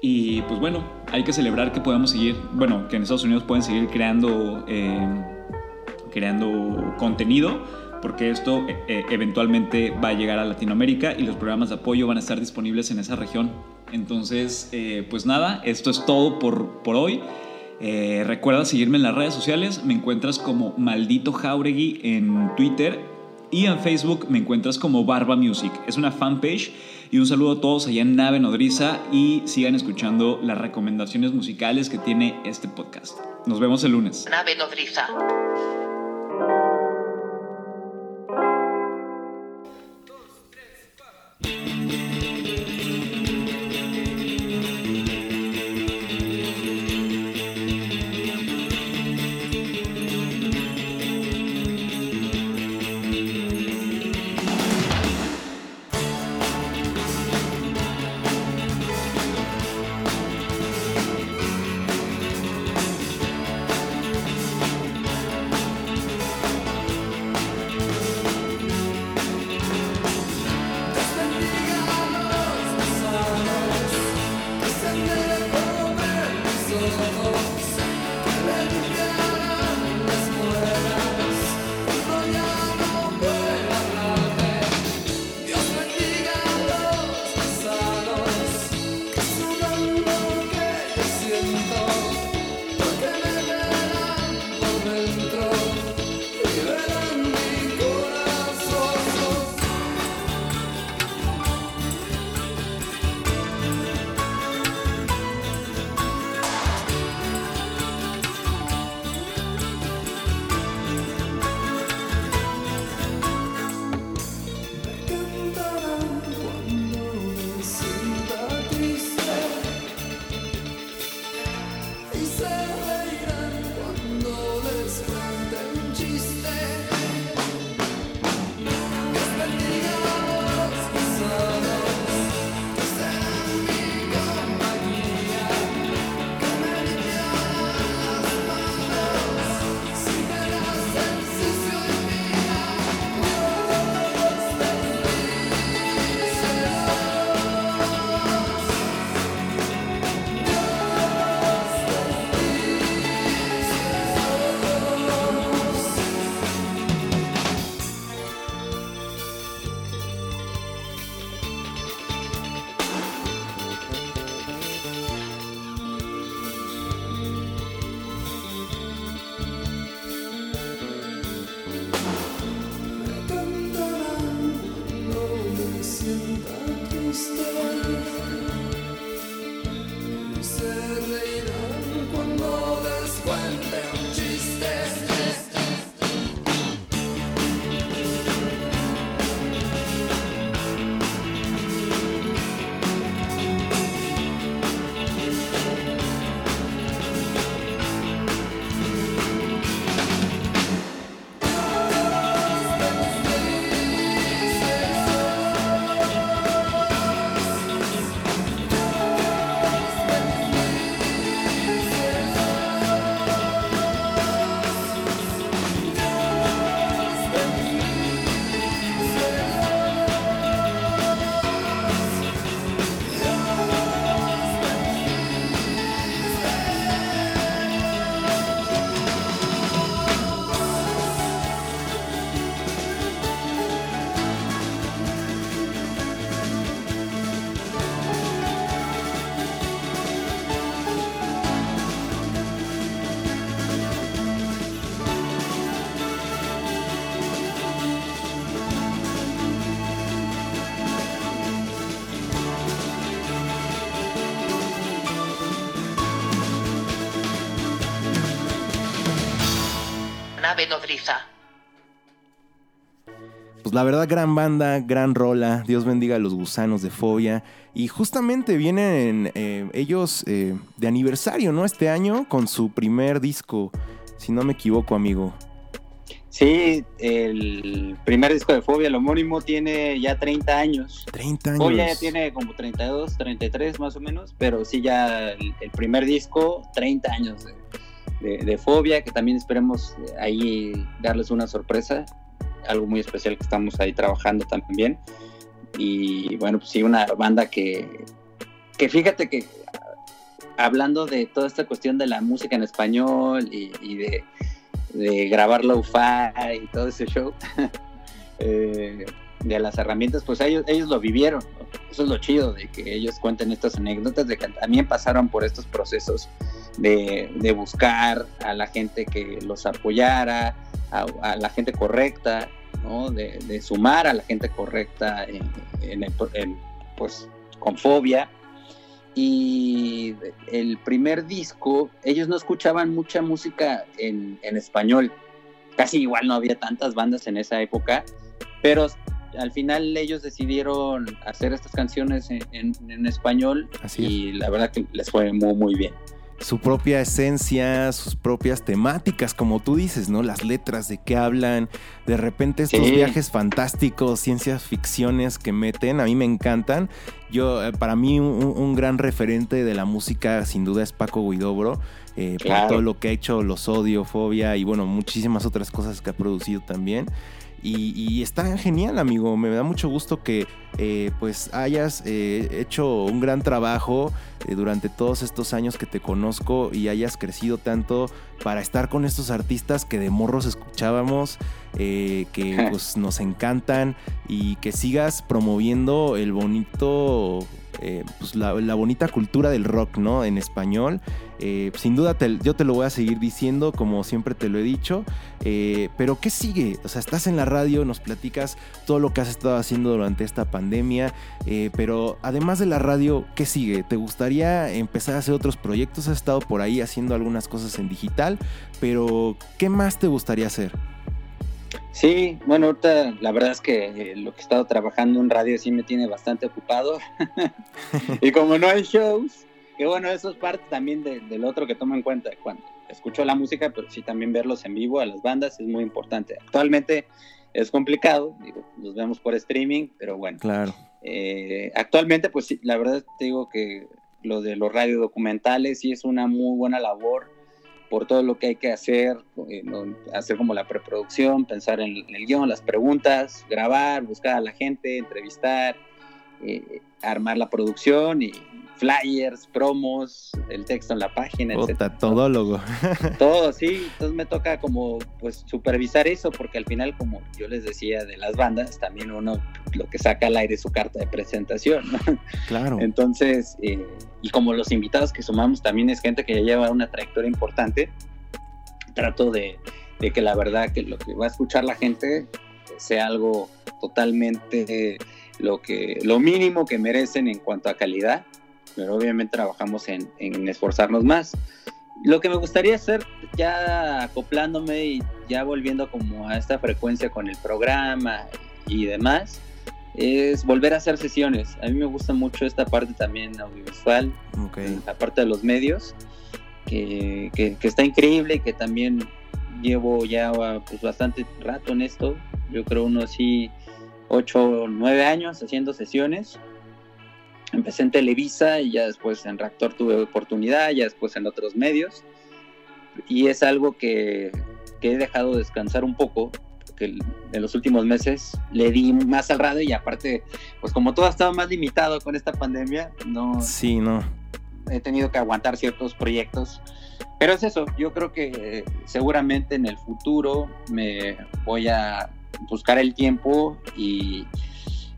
Y pues bueno, hay que celebrar que podamos seguir, bueno, que en Estados Unidos pueden seguir creando, eh, creando contenido porque esto eh, eventualmente va a llegar a Latinoamérica y los programas de apoyo van a estar disponibles en esa región. Entonces, eh, pues nada, esto es todo por, por hoy. Eh, recuerda seguirme en las redes sociales, me encuentras como Maldito Jauregui en Twitter y en Facebook me encuentras como Barba Music. Es una fanpage y un saludo a todos allá en Nave Nodriza y sigan escuchando las recomendaciones musicales que tiene este podcast. Nos vemos el lunes. Nave Nodriza. Nave nodriza. Pues la verdad, gran banda, gran rola. Dios bendiga a los gusanos de fobia. Y justamente vienen eh, ellos eh, de aniversario, ¿no? Este año con su primer disco, si no me equivoco, amigo. Sí, el primer disco de Fobia, el homónimo, tiene ya 30 años. 30 años. Fobia ya tiene como 32, 33 más o menos, pero sí ya el, el primer disco, 30 años de, de, Fobia, que también esperemos ahí darles una sorpresa, algo muy especial que estamos ahí trabajando también. Y bueno, pues sí, una banda que, que fíjate que hablando de toda esta cuestión de la música en español y, de grabar lo-fi y todo ese show, eh, de las herramientas, pues ellos, ellos lo vivieron. Eso es lo chido de que ellos cuenten estas anécdotas, de que también pasaron por estos procesos de, de buscar a la gente que los apoyara, a, a la gente correcta, ¿no? de, de, sumar a la gente correcta en, en, en, pues, con fobia y el primer disco, ellos no escuchaban mucha música en, en, español. Casi igual no había tantas bandas en esa época, pero al final ellos decidieron hacer estas canciones en, en, en español Así y la verdad que les fue muy, muy bien su propia esencia, sus propias temáticas, como tú dices, ¿no? Las letras de qué hablan, de repente estos sí. viajes fantásticos, ciencias ficciones que meten, a mí me encantan. Yo, eh, para mí, un, un gran referente de la música, sin duda, es Paco Guidobro. Eh, claro. Por todo lo que ha hecho, Los Odio, Fobia y bueno, muchísimas otras cosas que ha producido también. Y, y, está genial, amigo. Me da mucho gusto que eh, pues hayas eh, hecho un gran trabajo eh, durante todos estos años que te conozco y hayas crecido tanto para estar con estos artistas que de morros escuchábamos, que pues nos encantan y que sigas promoviendo el bonito eh, pues la, bonita cultura del rock, ¿no? En español. Eh, sin duda yo te lo voy a seguir diciendo, como siempre te lo he dicho. Eh, pero ¿qué sigue? O sea, estás en la radio, nos platicas todo lo que has estado haciendo durante esta pandemia. Pero además de la radio, ¿qué sigue? ¿Te gustaría empezar a hacer otros proyectos? Has estado por ahí haciendo algunas cosas en digital. Pero ¿qué más te gustaría hacer? Sí, bueno, ahorita la verdad es que lo que he estado trabajando en radio sí me tiene bastante ocupado. y como no hay shows, que bueno, eso es parte también de, del otro que tomo en cuenta cuando escucho la música, pero sí también verlos en vivo a las bandas es muy importante. Actualmente es complicado, digo, los vemos por streaming, pero bueno. Claro. Eh, actualmente, pues sí, la verdad te digo que lo de los radiodocumentales sí es una muy buena labor por todo lo que hay que hacer, eh, hacer como la preproducción, pensar en, el guion, las preguntas, grabar, buscar a la gente, entrevistar, eh, armar la producción y flyers, promos, el texto en la página, etc. Todólogo. Todo, sí. Entonces me toca como pues supervisar eso porque al final, como yo les decía de las bandas, también uno lo que saca al aire es su carta de presentación. ¿no? Claro. Entonces, eh, y como los invitados que sumamos también es gente que ya lleva una trayectoria importante, trato de, de que la verdad que lo que va a escuchar la gente sea algo totalmente lo que lo mínimo que merecen en cuanto a calidad pero obviamente trabajamos en, en, esforzarnos más. Lo que me gustaría hacer, ya acoplándome y ya volviendo como a esta frecuencia con el programa y demás, es volver a hacer sesiones. A mí me gusta mucho esta parte también audiovisual, okay. la parte de los medios, que, que, que, está increíble y que también llevo ya pues, bastante rato en esto. Yo creo unos sí, 8 o 9 años haciendo sesiones empecé en Televisa y ya después en Reactor tuve oportunidad, ya después en otros medios. Y es algo que, que he dejado descansar un poco, porque en los últimos meses le di más al radio y aparte, pues como todo ha estado más limitado con esta pandemia, no... Sí, no. He tenido que aguantar ciertos proyectos. Pero es eso, yo creo que seguramente en el futuro me voy a buscar el tiempo y,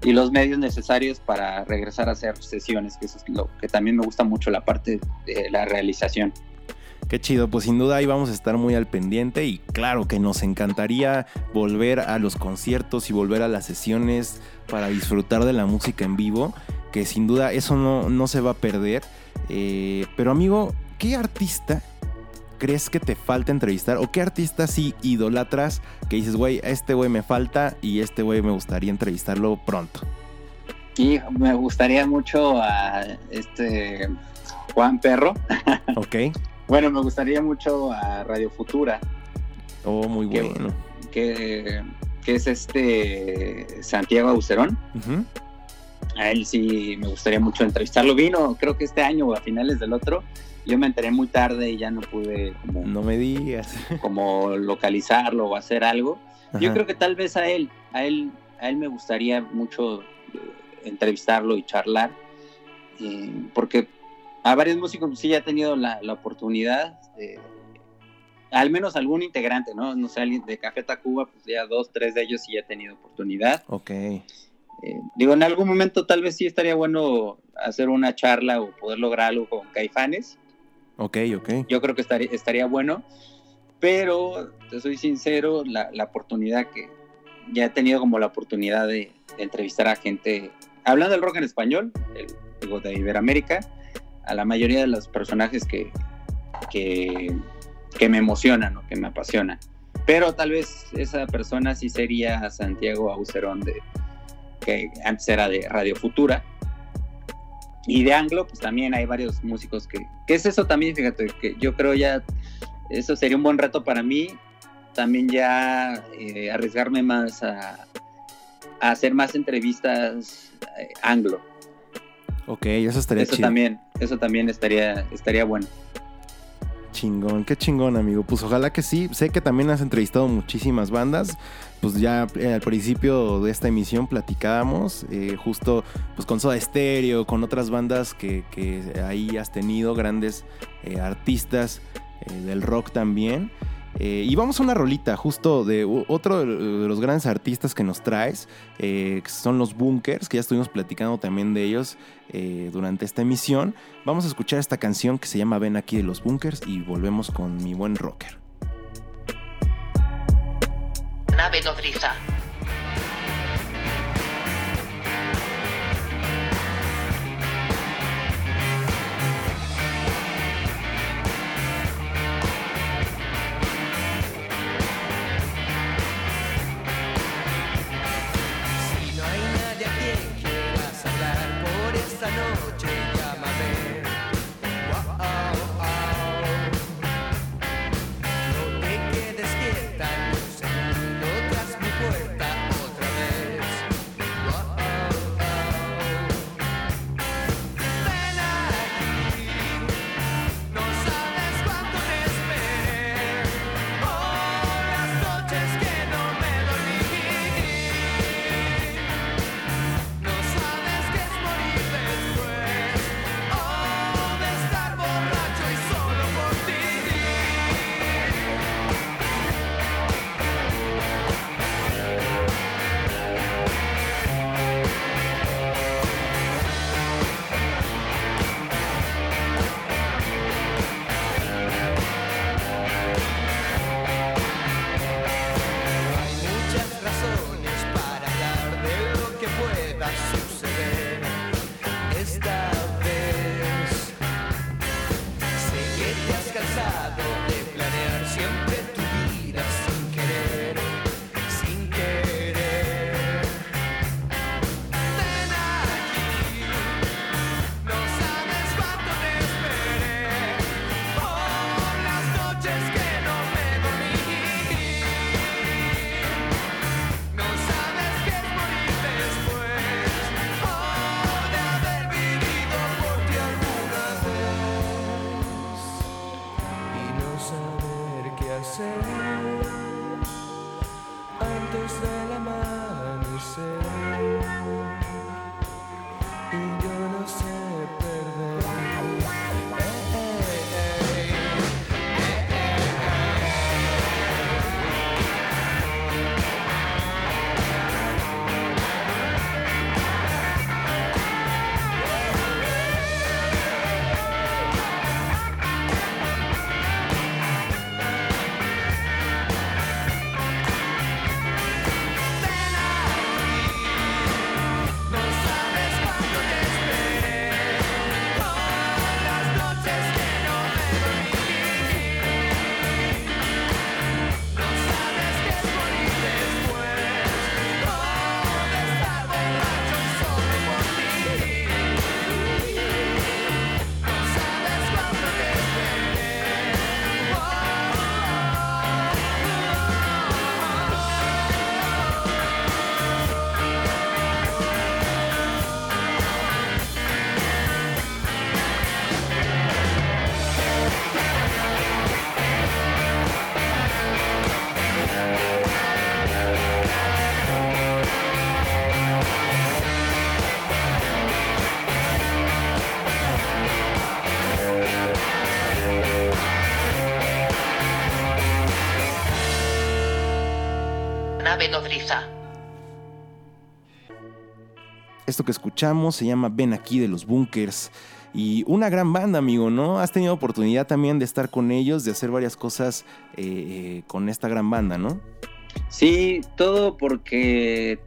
y los medios necesarios para regresar a hacer sesiones, que eso es lo que también me gusta mucho la parte de la realización. Qué chido, pues sin duda ahí vamos a estar muy al pendiente y claro que nos encantaría volver a los conciertos y volver a las sesiones para disfrutar de la música en vivo, que sin duda eso no, no se va a perder. Eh, pero amigo, ¿qué artista crees que te falta entrevistar? ¿O qué artistas sí idolatras que dices, güey, a este güey me falta y este güey me gustaría entrevistarlo pronto? Y me gustaría mucho a este Juan Perro. Ok. bueno, me gustaría mucho a Radio Futura. Oh, muy bueno. Que, que es este Santiago Aucerón. A él sí me gustaría mucho entrevistarlo. Vino, creo que este año o a finales del otro. Yo me enteré muy tarde y ya no pude como, No me digas. como localizarlo o hacer algo. Yo creo que tal vez a él, a él, a él me gustaría mucho eh, entrevistarlo y charlar, eh, porque a varios músicos sí ya he tenido la, la oportunidad, de- al menos algún integrante, ¿no? No sé, alguien de Café Tacuba, pues ya dos, tres de ellos sí he tenido oportunidad. Ok. Eh, digo, en algún momento tal vez sí estaría bueno hacer una charla o poder lograr algo con Caifanes. Ok, ok. Yo creo que estaría, estaría bueno, pero te soy sincero, la, la oportunidad que ya he tenido como la oportunidad de, entrevistar a gente, hablando del rock en español, el, digo, de Iberoamérica, a la mayoría de los personajes que, que, que me emocionan o que me apasionan. Pero tal vez esa persona sí sería Santiago Aucerón, de, que antes era de Radio Futura. Y de Anglo, pues también hay varios músicos que... que es eso también? Fíjate, que yo creo ya... Eso sería un buen reto para mí. También ya eh, arriesgarme más a, a hacer más entrevistas eh, anglo. Ok, eso estaría Eso chido. también, eso también estaría, estaría bueno. Chingón, qué chingón, amigo. Pues ojalá que sí. Sé que también has entrevistado muchísimas bandas. Pues ya eh, al principio de esta emisión platicábamos, eh, justo pues con Soda Stereo, con otras bandas que, que ahí has tenido, grandes eh, artistas eh, del rock también. Eh, y vamos a una rolita, justo de otro de los grandes artistas que nos traes, eh, que son los Bunkers, que ya estuvimos platicando también de ellos eh, durante esta emisión. Vamos a escuchar esta canción que se llama Ven aquí de los Bunkers y volvemos con mi buen rocker. Nave nodriza. Esto que escuchamos se llama Ven aquí de los Bunkers. Y una gran banda, amigo, ¿no? Has tenido oportunidad también de estar con ellos, de hacer varias cosas eh, eh, con esta gran banda, ¿no? Sí, todo porque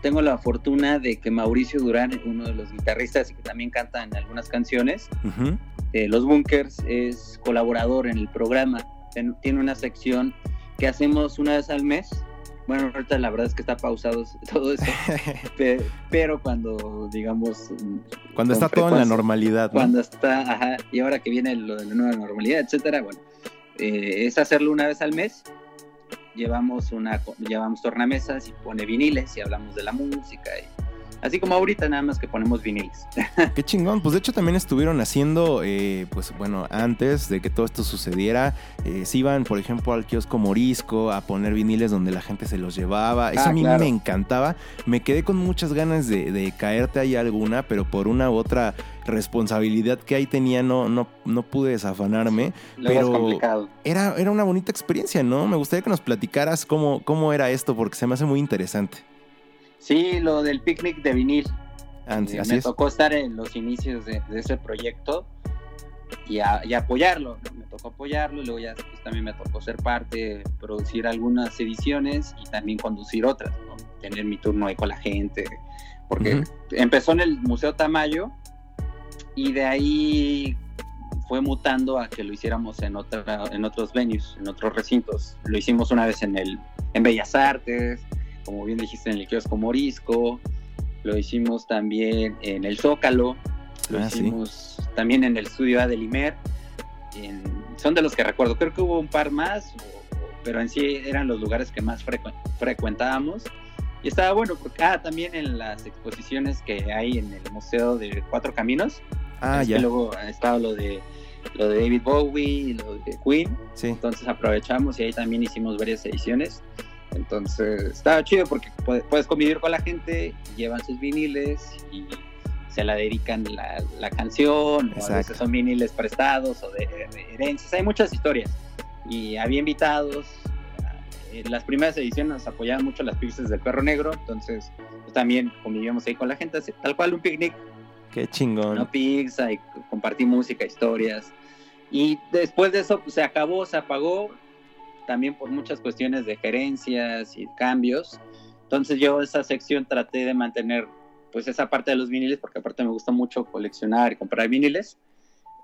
tengo la fortuna de que Mauricio Durán, uno de los guitarristas y que también canta en algunas canciones, de Los Bunkers, es colaborador en el programa. Tiene una sección que hacemos una vez al mes. Bueno, ahorita la verdad es que está pausado todo eso, pe- pero cuando, digamos, Cuando con está todo en la normalidad, ¿no? cuando está, ajá, y ahora que viene lo de la nueva normalidad, etcétera, bueno, eh, es hacerlo una vez al mes. Llevamos una, llevamos tornamesas y pone viniles y hablamos de la música y así como ahorita nada más que ponemos viniles. Qué chingón. Pues de hecho también estuvieron haciendo, eh, pues bueno, antes de que todo esto sucediera, eh, se iban, por ejemplo, al kiosco Morisco a poner viniles donde la gente se los llevaba. Eso Ah, a mí claro. me encantaba. Me quedé con muchas ganas de, de caerte ahí alguna, pero por una u otra responsabilidad que ahí tenía no, no, no pude desafanarme. Luego Pero-. Era, era una bonita experiencia, ¿no? Me gustaría que nos platicaras cómo, cómo era esto, porque se me hace muy interesante. Sí, lo del picnic de vinil. Ah, Eh, así me es. tocó estar en los inicios de, de ese proyecto y, a- y apoyarlo. ¿no? Me tocó apoyarlo y luego ya después también me tocó ser parte, producir algunas ediciones y también conducir otras, ¿no? tener mi turno ahí con la gente. Porque empezó en el Museo Tamayo y de ahí fue mutando a que lo hiciéramos en, otra, en otros venues, en otros recintos. Lo hicimos una vez en, el, en Bellas Artes, como bien dijiste, en el kiosco Morisco. Lo hicimos también en el Zócalo. Lo Ah, sí. hicimos también en el estudio A en- son de los que recuerdo. Creo que hubo un par más, pero en sí eran los lugares que más frecu- frecuentábamos. Y estaba bueno, porque ah, también en las exposiciones que hay en el Museo de Cuatro Caminos. Ah, ya. que luego ha estado lo de, lo de David Bowie, lo de Queen. Sí. Entonces aprovechamos y ahí también hicimos varias ediciones. Entonces estaba chido porque puedes, convivir con la gente, llevan sus viniles y se la dedican la, la canción, o a Exacto. veces son viniles prestados o de, de herencias. Hay muchas historias y había invitados. En las primeras ediciones nos apoyaban mucho las pizzas del perro negro, entonces pues, también convivíamos ahí con la gente, así, tal cual un picnic Qué chingón. no pizza y compartí música, historias. Y después de eso pues, se acabó, se apagó, también por muchas cuestiones de gerencias y cambios. Entonces yo esa sección traté de mantener pues esa parte de los viniles, porque aparte me gusta mucho coleccionar y comprar viniles.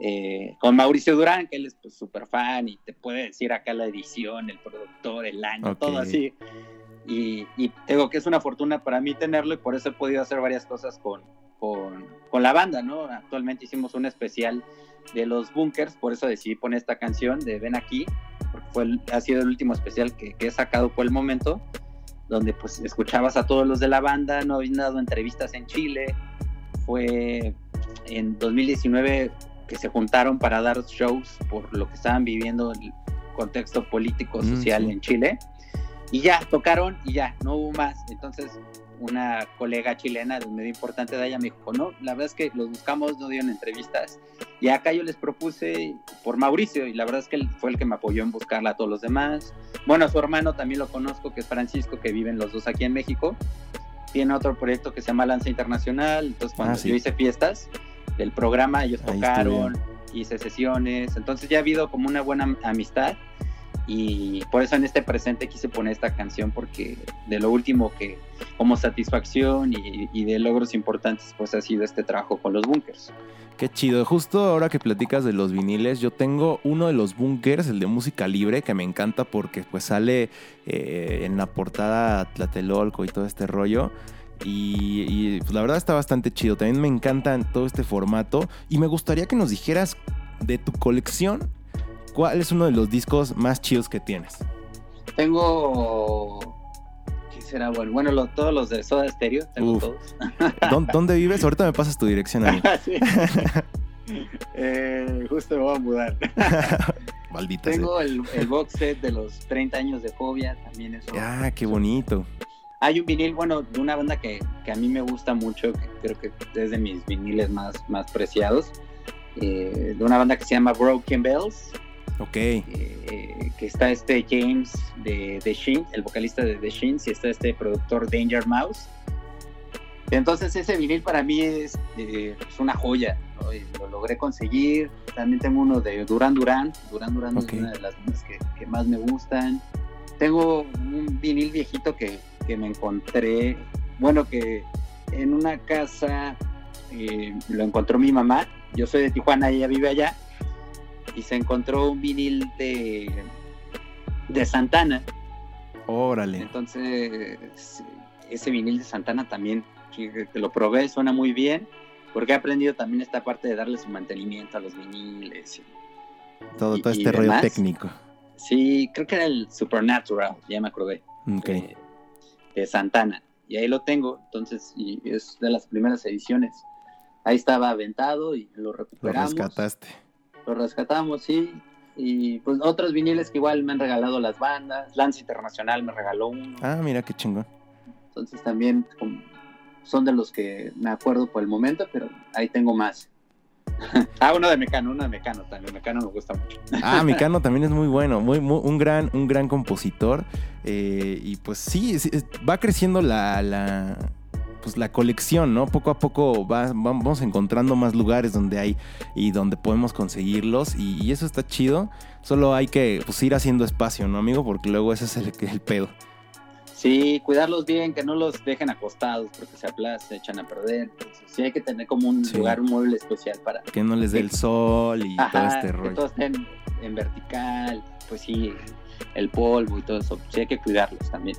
eh, con Mauricio Durán, que él es pues súper fan y te puede decir acá la edición, el productor, el año, Ok. todo así. Y, y tengo que es una fortuna para mí tenerlo y por eso he podido hacer varias cosas con, con, con la banda, ¿no? Actualmente hicimos un especial de los bunkers, por eso decidí poner esta canción de Ven aquí, porque fue el- ha sido el último especial que, que he sacado por el momento, donde pues escuchabas a todos los de la banda, no habían dado entrevistas en Chile, fue en 2019 que se juntaron para dar shows por lo que estaban viviendo el contexto político Mm, social sí. en Chile y ya tocaron y ya no hubo más. Entonces una colega chilena de un medio importante de allá me dijo no la verdad es que los buscamos no dieron entrevistas y acá yo les propuse por Mauricio y la verdad es que él fue el que me apoyó en buscarla a todos los demás. Bueno a su hermano también lo conozco que es Francisco que viven los dos aquí en México. Tiene otro proyecto que se llama Lanza Internacional. Entonces cuando Ah, sí. yo hice fiestas del programa ellos Ahí tocaron hice sesiones. Entonces ya ha habido como una buena amistad y por eso en este presente quise poner esta canción porque de lo último que como satisfacción y, y de logros importantes pues ha sido este trabajo con los bunkers. Qué chido. Justo ahora que platicas de los viniles, yo tengo uno de los bunkers, el de música libre, que me encanta porque pues sale eh, en la portada Tlatelolco y todo este rollo. Y, y, pues, la verdad está bastante chido. También me encanta todo este formato. Y me gustaría que nos dijeras de tu colección, ¿cuál es uno de los discos más chidos que tienes? Tengo ¿qué será bueno? Bueno, lo- todos los de Soda Stereo, tengo Uf. todos. ¿Dó- ¿Dónde vives? Ahorita me pasas tu dirección a mí. Sí. Eh, justo me voy a mudar. Maldita. Tengo el, el box set de los 30 años de Fobia, también eso. Ah, qué bonito. Hay un vinil, bueno, de una banda que, que a mí me gusta mucho, que creo que es de mis viniles más, más preciados, eh, de una banda que se llama Broken Bells. Ok. eh, que está este James de The Shins, el vocalista de The Shins, y está este productor Danger Mouse. Entonces ese vinil para mí es, eh, es una joya, ¿no? Lo logré conseguir. También tengo uno de Duran Duran, Duran Duran es una de las que, que más me gustan. Tengo un vinil viejito que, que me encontré, bueno, que en una casa eh, lo encontró mi mamá. Yo soy de Tijuana, ella vive allá. Y se encontró un vinil de, de Santana. Órale. Entonces, ese vinil de Santana también, que, lo probé, suena muy bien. Porque he aprendido también esta parte de darle su mantenimiento a los viniles. y- Todo, y- todo este rollo demás. técnico. Sí, creo que era el Supernatural, ya me acordé. Ok. de, de Santana. Y ahí lo tengo, entonces, y es de las primeras ediciones. Ahí estaba aventado y lo Lo recuperamos. rescataste. Lo rescatamos, sí. Y pues otros viniles que igual me han regalado las bandas. Lance Internacional me regaló uno. Ah, mira qué chingón. Entonces también como, son de los que me acuerdo por el momento, pero ahí tengo más. ah, uno de Mecano, uno de Mecano también. Mecano me gusta mucho. Ah, Mecano también es muy bueno, muy, muy- un gran, un gran compositor. eh, y pues sí, sí, va creciendo la, la, pues la colección, ¿no? Poco a poco va- vamos encontrando más lugares donde hay y donde podemos conseguirlos. Y, y eso está chido. Solo hay que pues, ir haciendo espacio, ¿no, amigo? Porque luego ese es el, el pedo. Sí, cuidarlos bien, que no los dejen acostados porque se aplastan, se echan a perder. Entonces, sí hay que tener como un Sí. lugar, un mueble especial para Que no les dé el sol y todo este que rollo. todos estén en vertical, pues sí, el polvo y todo eso, sí hay que cuidarlos también.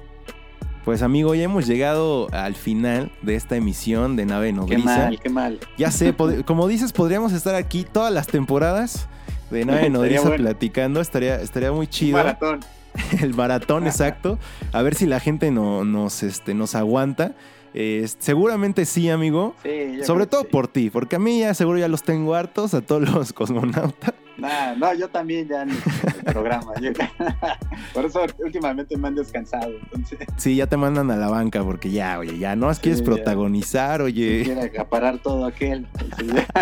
Pues amigo, ya hemos llegado al final de esta emisión de Nave Qué Nodriza. mal, qué mal. Ya sé, como dices, podríamos estar aquí todas las temporadas de Nave Nodriza bueno. platicando. Estaría, estaría muy Un chido. maratón. El maratón, exacto. A ver si la gente no, nos, este, nos aguanta. Eh, seguramente sí, amigo. Sí, Sobre todo sí. por ti, porque a mí ya seguro ya los tengo hartos, a todos los cosmonautas. Nah, no, yo también ya en el programa. yo- por eso últimamente me han descansado. Entonces, Sí, ya te mandan a la banca, porque ya, oye, ya no quieres ya. protagonizar, oye. quiero acaparar todo aquel. Entonces,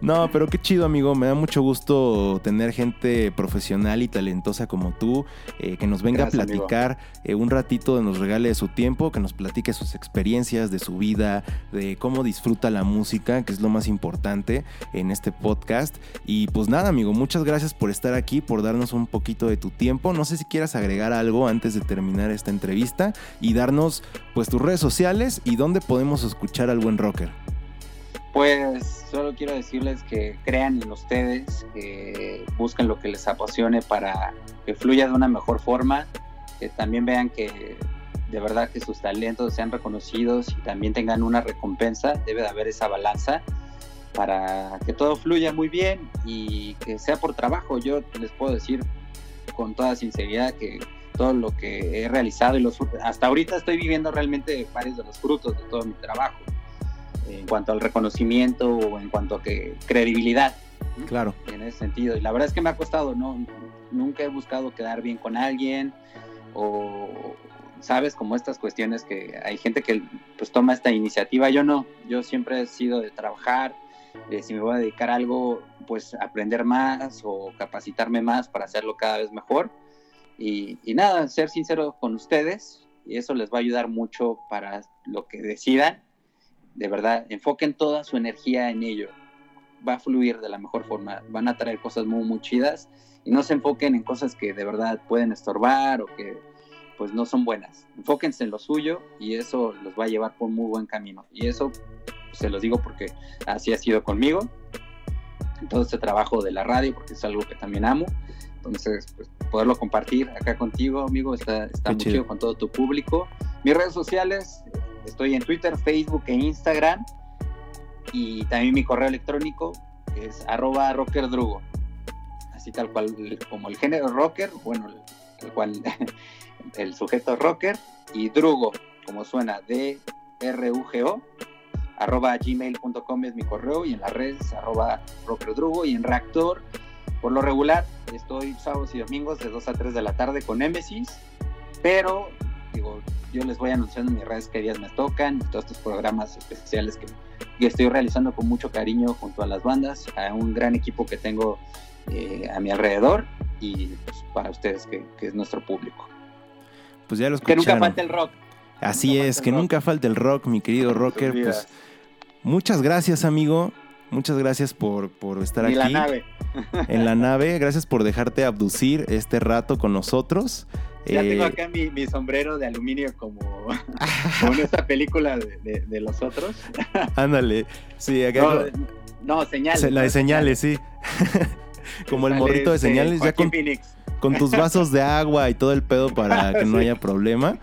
No, pero qué chido, amigo. Me da mucho gusto tener gente profesional y talentosa como tú, eh, que nos venga Gracias, a platicar eh, un ratito, nos regale de su tiempo, que nos platique sus experiencias, de su vida, de cómo disfruta la música, que es lo más importante en este podcast. Y pues nada, amigo, muchas gracias por estar aquí, por darnos un poquito de tu tiempo. No sé si quieras agregar algo antes de terminar esta entrevista y darnos pues tus redes sociales y dónde podemos escuchar al buen rocker. Pues solo quiero decirles que crean en ustedes, que busquen lo que les apasione para que fluya de una mejor forma, que también vean que de verdad que sus talentos sean reconocidos y también tengan una recompensa, debe de haber esa balanza para que todo fluya muy bien y que sea por trabajo. Yo les puedo decir con toda sinceridad que todo lo que he realizado y los hasta ahorita estoy viviendo realmente varios de los frutos de todo mi trabajo en cuanto al reconocimiento o en cuanto a que credibilidad Claro. en ese sentido. Y la verdad es que me ha costado, no, nunca he buscado quedar bien con alguien o, sabes, como estas cuestiones que hay gente que pues toma esta iniciativa. Yo no, yo siempre he sido de trabajar, de si me voy a dedicar a algo, pues aprender más o capacitarme más para hacerlo cada vez mejor. Y, y nada, ser sincero con ustedes y eso les va a ayudar mucho para lo que decidan. De verdad, enfoquen toda su energía en ello va a fluir de la mejor forma, van a traer cosas muy, muy chidas y no se enfoquen en cosas que de verdad pueden estorbar o que pues no son buenas. Enfóquense en lo suyo y eso los va a llevar por muy buen camino. Y eso se los digo porque así ha sido conmigo. Todo este trabajo de la radio, porque es algo que también amo. Entonces, pues, poderlo compartir acá contigo, amigo, está, está muy chido. chido con todo tu público. Mis redes sociales, estoy en Twitter, Facebook e Instagram y también mi correo electrónico es arroba rockerdrugo así tal cual como el género rocker bueno el, cual el sujeto rocker y drugo como suena d r u g o arroba gmail.com es mi correo y en las redes arroba rockerdrugo y en reactor por lo regular estoy sábados y domingos de 2 a 3 de la tarde con Nemesis pero Digo, yo les voy anunciando en mis redes qué días me tocan y todos estos programas especiales que, que estoy realizando con mucho cariño junto a las bandas, a un gran equipo que tengo eh, a mi alrededor y pues, para ustedes que, que es nuestro público. Pues ya lo Que nunca falte el rock. Así nunca es, que rock. nunca falte el rock, mi querido rocker. Pues. Muchas gracias, amigo. Muchas gracias por, por estar aquí la nave. en la nave. Gracias por dejarte abducir este rato con nosotros. Ya Eh, tengo acá mi, mi sombrero de aluminio como, como en esta película de, de- de los otros. Ándale. Sí, acá No, no, señales. se- la de señales, sí. Como el morrito de este, señales, ya con, Phoenix. con tus vasos de agua y todo el pedo para que no haya problema.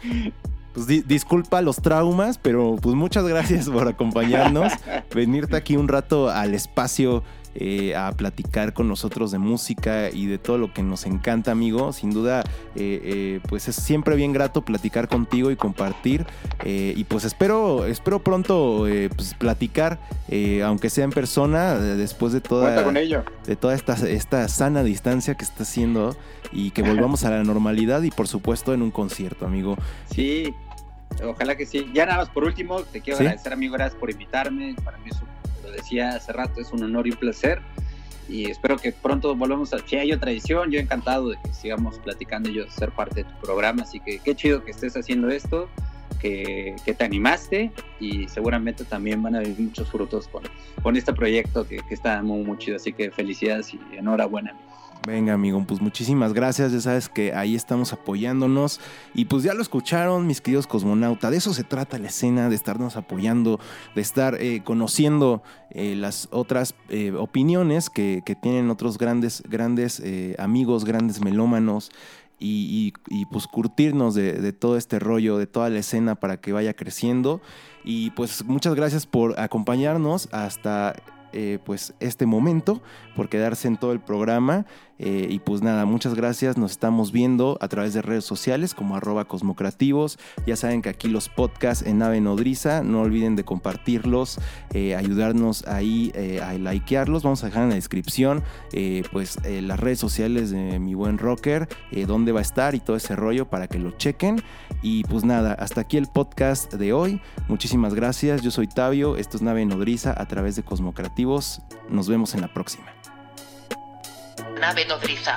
Pues di- disculpa los traumas, pero pues muchas gracias por acompañarnos, venirte aquí un rato al espacio eh, a platicar con nosotros de música y de todo lo que nos encanta, amigo. Sin duda, eh, eh, pues es siempre bien grato platicar contigo y compartir. y pues espero, espero pronto pues, platicar, aunque sea en persona, después de toda Cuenta con ello. de toda esta, esta sana distancia que está haciendo y que volvamos a la normalidad y por supuesto en un concierto, amigo. Sí, ojalá que sí. Ya nada más por último, te quiero ¿Sí? agradecer, amigo, gracias por invitarme. Para mí, es un- lo decía hace rato, es un honor y un placer. Y espero que pronto volvamos a... Si hay otra edición, yo encantado de que sigamos platicando y yo ser parte de tu programa. Así que qué chido que estés haciendo esto, que, que te animaste y seguramente también van a venir muchos frutos con, con este proyecto que, que está muy, muy chido. Así que felicidades y enhorabuena. amigo. Venga, amigo, pues muchísimas gracias. Ya sabes que ahí estamos apoyándonos. Y pues ya lo escucharon, mis queridos cosmonautas. De eso se trata la escena, de estarnos apoyando, de estar eh, conociendo eh, las otras eh, opiniones que, que tienen otros grandes, grandes amigos, grandes melómanos. Y, pues curtirnos de todo este rollo, de toda la escena para que vaya creciendo. Y pues muchas gracias por acompañarnos hasta eh, pues este momento, por quedarse en todo el programa. Eh, y pues nada, muchas gracias. Nos estamos viendo a través de redes sociales como arroba cosmocreativos. Ya saben que aquí los podcasts en Ave Nodriza, no olviden de compartirlos, eh, ayudarnos ahí eh, a likearlos. Vamos a dejar en la descripción pues las redes sociales de mi buen rocker, dónde va a estar y todo ese rollo para que lo chequen. Y pues nada, hasta aquí el podcast de hoy. Muchísimas gracias. Yo soy Tabio, esto es Nave Nodriza a través de Cosmocreativos. Nos vemos en la próxima. Nave nodriza.